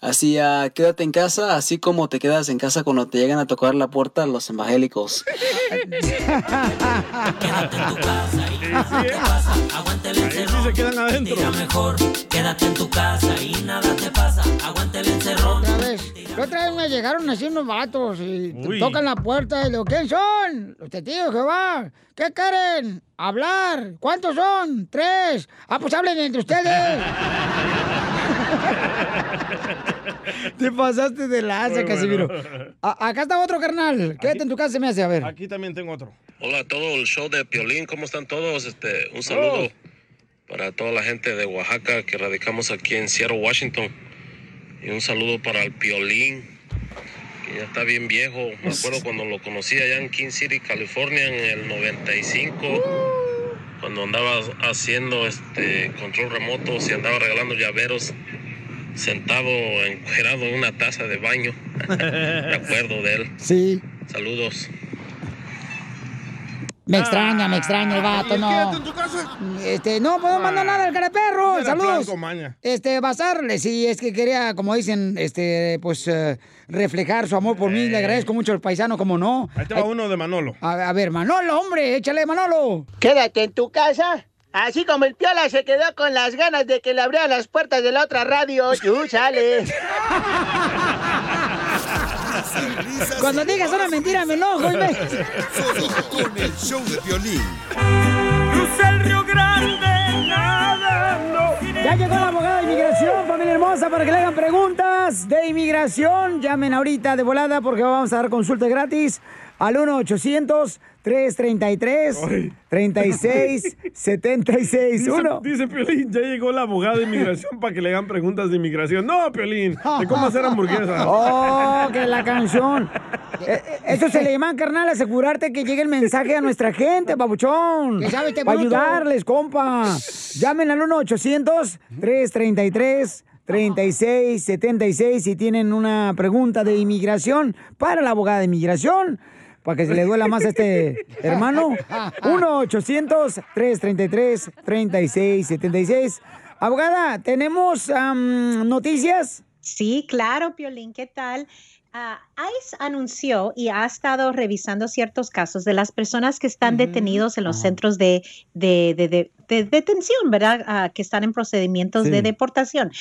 Así, ah, quédate en casa, así como te quedas en casa cuando te llegan a tocar la puerta los evangélicos. Aguanta el encerrón. se quedan adentro. Te mejor. Quédate en tu casa y nada te pasa. Aguanta el encerrón. Otra vez. La otra vez me llegaron así unos vatos y te Uy. tocan la puerta y digo, ¿quién son? Los testigos Jehová. ¿Qué quieren? Hablar. ¿Cuántos son? Tres. Ah, pues hablen entre ustedes. Te pasaste de lanza, Muy Casimiro. bueno. Acá está otro carnal. Quédate en tu casa, se me hace. A ver. Aquí también tengo otro. Hola a todo el show de Piolín, ¿cómo están todos? Este, un saludo para toda la gente de Oaxaca que radicamos aquí en Seattle, Washington. Y un saludo para el Piolín, que ya está bien viejo. Me acuerdo cuando lo conocí allá en King City, California, en el 95. Cuando andaba haciendo este control remoto, y andaba regalando llaveros sentado encuerado en una taza de baño. Me acuerdo de él. Sí. Saludos. Me extraña, me extraña el vato, no. Quédate en tu casa. Este, no puedo mandar nada al cara de perro. Era Saludos. Este, basarle, sí, es que quería, como dicen, este, pues, eh, reflejar su amor por mí. Le agradezco mucho al paisano, como no. Ahí te va uno de Manolo. A, a ver, Manolo, hombre, échale, Manolo. Quédate en tu casa. Así como el piola se quedó con las ganas de que le abrieran las puertas de la otra radio, tú sales. Cuando digas una mentira, me enojo. y me- Con el show de violín. Crucé el Río Grande nadando. Ya llegó la abogada de inmigración, familia hermosa, para que le hagan preguntas de inmigración. Llamen ahorita de volada porque vamos a dar consulta gratis al 1-800-333-3676. Dice, dice Piolín, ya llegó la abogada de inmigración para que le hagan preguntas de inmigración. No, Piolín, de cómo hacer hamburguesas. Oh, que la canción. Eh, eh, Eso se le llama, carnal, asegurarte que llegue el mensaje a nuestra gente, babuchón. Que sabe este Para ayudarles, compa. Llamen al 1-800-333-3676 si tienen una pregunta de inmigración para la abogada de inmigración. Para que se le duela más a este hermano. 1-800-333-3676. Abogada, ¿tenemos noticias? Sí, claro, Piolín, ¿qué tal? Ah, ICE anunció y ha estado revisando ciertos casos de las personas que están detenidos en los centros de, de- de- de- de detención, ¿verdad? Ah, que están en procedimientos Sí. de deportación.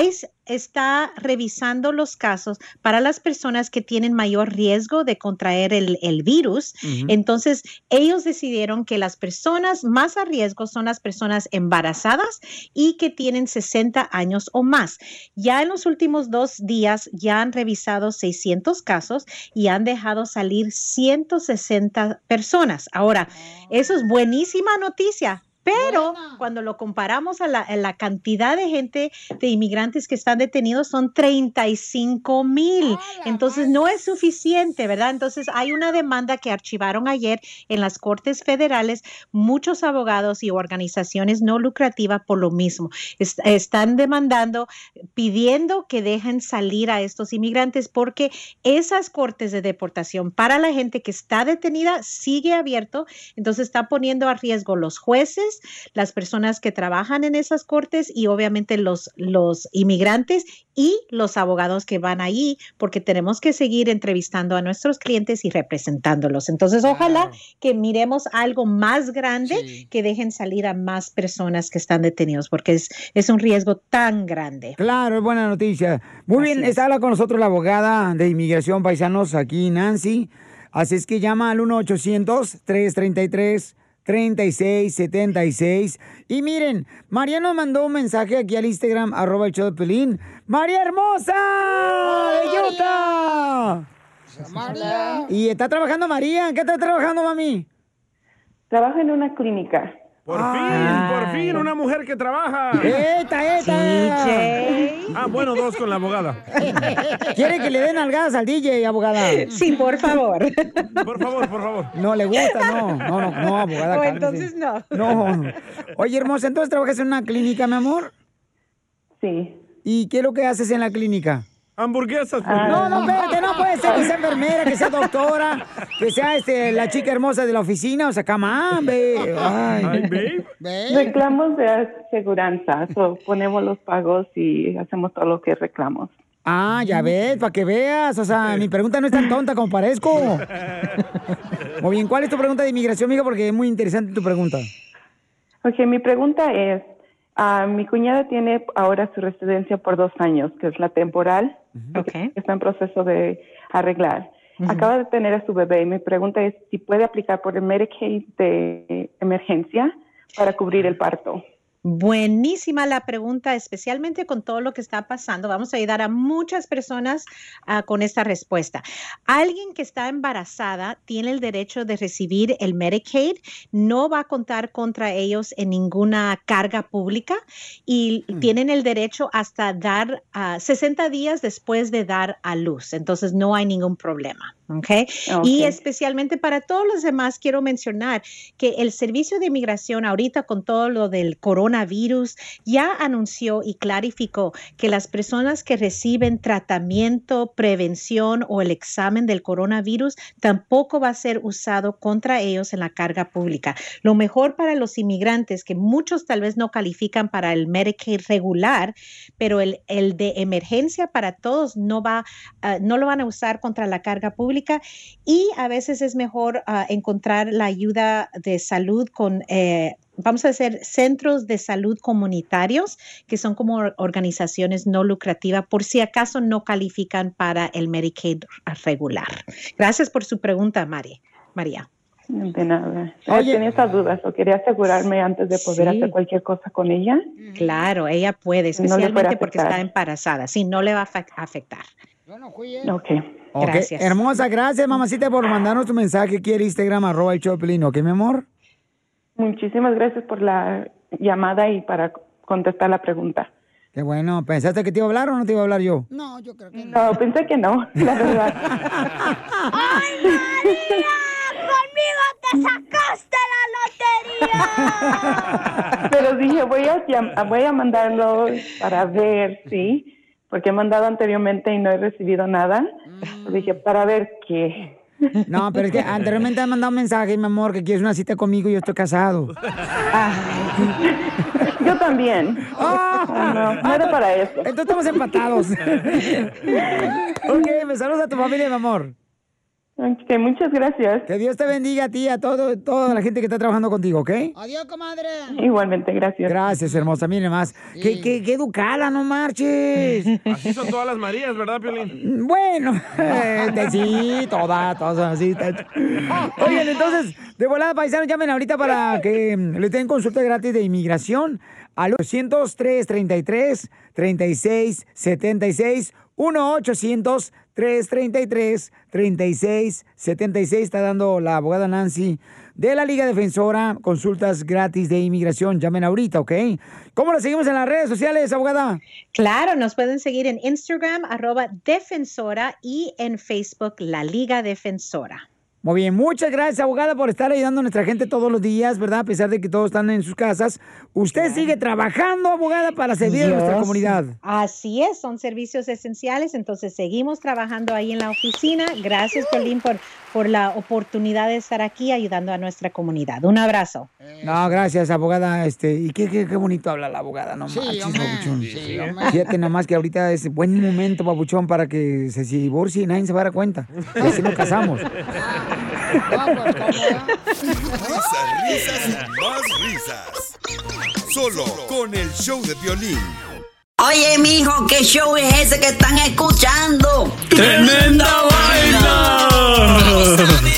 ICE está revisando los casos para las personas que tienen mayor riesgo de contraer el, el virus. Entonces, ellos decidieron que las personas más a riesgo son las personas embarazadas y que tienen 60 años o más. Ya en los últimos dos días ya han revisado 600 casos y han dejado salir 160 personas. Ahora, eso es buenísima noticia. Pero cuando lo comparamos a la, a la cantidad de gente, de inmigrantes que están detenidos, son 35 mil. Entonces no es suficiente, ¿verdad? Entonces hay una demanda que archivaron ayer en las Cortes Federales muchos abogados y organizaciones no lucrativas por lo mismo. Est- están demandando, pidiendo que dejen salir a estos inmigrantes porque esas cortes de deportación para la gente que está detenida sigue abierto, entonces está poniendo a riesgo los jueces, las personas que trabajan en esas cortes y obviamente los, los inmigrantes y los abogados que van allí, porque tenemos que seguir entrevistando a nuestros clientes y representándolos. Entonces, ojalá que miremos algo más grande que dejen salir a más personas que están detenidos, porque es, es un riesgo tan grande. Claro, es buena noticia. Muy bien, está habla con nosotros la abogada de inmigración paisanos aquí, Nancy. Así es que llama al 1-800-333-3676. Y miren, María nos mandó un mensaje aquí al Instagram, arroba el show de Pelín. ¡María hermosa! ¡De Utah! Y está trabajando María. ¿En qué está trabajando, mami? Trabajo en una clínica. Por fin, por fin, una mujer que trabaja. ¡Eta, eta! Ah, bueno, dos con la abogada. ¿Quiere que le den algadas al DJ, abogada? Sí, por favor. Por favor, por favor. No le gusta, no. No, no, no, abogada. O cálmese. entonces no. No. Oye, hermosa, ¿entonces trabajas en una clínica, mi amor? Sí. ¿Y qué es lo que haces en la clínica? Hamburguesas. No, no, espérate, no puede ser que sea enfermera, que sea doctora, que sea este, la chica hermosa de la oficina, o sea, cama, ve. Ay. Reclamos de aseguranza, so, ponemos los pagos y hacemos todo lo que reclamos. Ah, ya ves, para que veas. O sea, mi pregunta no es tan tonta como parezco. Muy bien, ¿cuál es tu pregunta de inmigración, amiga? Porque es muy interesante tu pregunta. Ok, mi pregunta es, ah, mi cuñada tiene ahora su residencia por dos años, que es la temporal, que está en proceso de arreglar. Acaba de tener a su bebé y mi pregunta es si puede aplicar por el Medicaid de emergencia para cubrir el parto. Buenísima la pregunta, especialmente con todo lo que está pasando. Vamos a ayudar a muchas personas ah, con esta respuesta. Alguien que está embarazada tiene el derecho de recibir el Medicaid, no va a contar contra ellos en ninguna carga pública y tienen el derecho hasta dar ah, 60 días después de dar a luz. Entonces no hay ningún problema. ¿Ok? Y Ok. especialmente para todos los demás, quiero mencionar que el Servicio de Inmigración ahorita con todo lo del coronavirus ya anunció y clarificó que las personas que reciben tratamiento, prevención o el examen del coronavirus tampoco va a ser usado contra ellos en la carga pública. Lo mejor para los inmigrantes, que muchos tal vez no califican para el Medicaid regular, pero el, el de emergencia para todos no va, ah, no lo van a usar contra la carga pública y a veces es mejor ah, encontrar la ayuda de salud con eh, Vamos a hacer centros de salud comunitarios, que son como or- organizaciones no lucrativas, por si acaso no califican para el Medicaid regular. Gracias por su pregunta, Mari. María. De nada. Oye. Tenía esas dudas o quería asegurarme antes de poder Sí. hacer cualquier cosa con ella. Claro, ella puede, No especialmente puede porque está embarazada. Sí, no le va a afectar. Ok. Ok, Gracias. Hermosa, gracias, mamacita, por mandarnos tu mensaje aquí al Instagram, arroba el Choplin, ¿ok, mi amor? Muchísimas gracias por la llamada y para contestar la pregunta. Qué bueno, ¿pensaste que te iba a hablar o no te iba a hablar yo? No, yo creo que no. No, pensé que no, la verdad. ¡Conmigo te sacaste la lotería! Pero dije, voy a, voy a mandarlo para ver, sí, porque he mandado anteriormente y no he recibido nada. Dije, para ver qué. No, pero es que anteriormente me mandado un mensaje, mi amor, que quieres una cita conmigo y yo estoy casado. Yo también. No, no era para eso. Entonces estamos empatados. ok, me saluda a tu familia, mi amor. Ok, muchas gracias. Que Dios te bendiga a ti y a todo, toda la gente que está trabajando contigo, ¿ok? Adiós, comadre. Igualmente, gracias. Gracias, hermosa. Mire más. Qué, qué, qué educada, no marches. Así son todas las Marías, ¿verdad, Piolín? Bueno, este, sí, todas, todas son así. Oigan, entonces, de volada, paisanos, llamen ahorita para que mm, le den consulta gratis de inmigración al 800-333-3676. 1-800-333-3676. Está dando la abogada Nancy de la Liga Defensora consultas gratis de inmigración. Llamen ahorita, ¿ok? ¿Cómo la seguimos en las redes sociales, abogada? Claro, nos pueden seguir en Instagram, arroba defensora, y en Facebook, la Liga Defensora. Muy bien, muchas gracias, abogada, por estar ayudando a nuestra gente todos los días, ¿verdad? A pesar de que todos están en sus casas. Usted sigue trabajando, abogada, para servir a nuestra comunidad. Así es, son servicios esenciales, entonces seguimos trabajando ahí en la oficina. Gracias, Colín, por, por la oportunidad de estar aquí ayudando a nuestra comunidad. Un abrazo. No, gracias, abogada. Este, y qué, qué, qué bonito habla la abogada, no Sí, manches, sí. Fíjate nomás que ahorita es buen momento, babuchón, para que se divorcie y nadie se va a dar cuenta. Y así nos casamos. Risas, risas y más risas. Solo con el show de violín. Oye, mijo, ¿qué show es ese que están escuchando? ¡Tremenda vaina!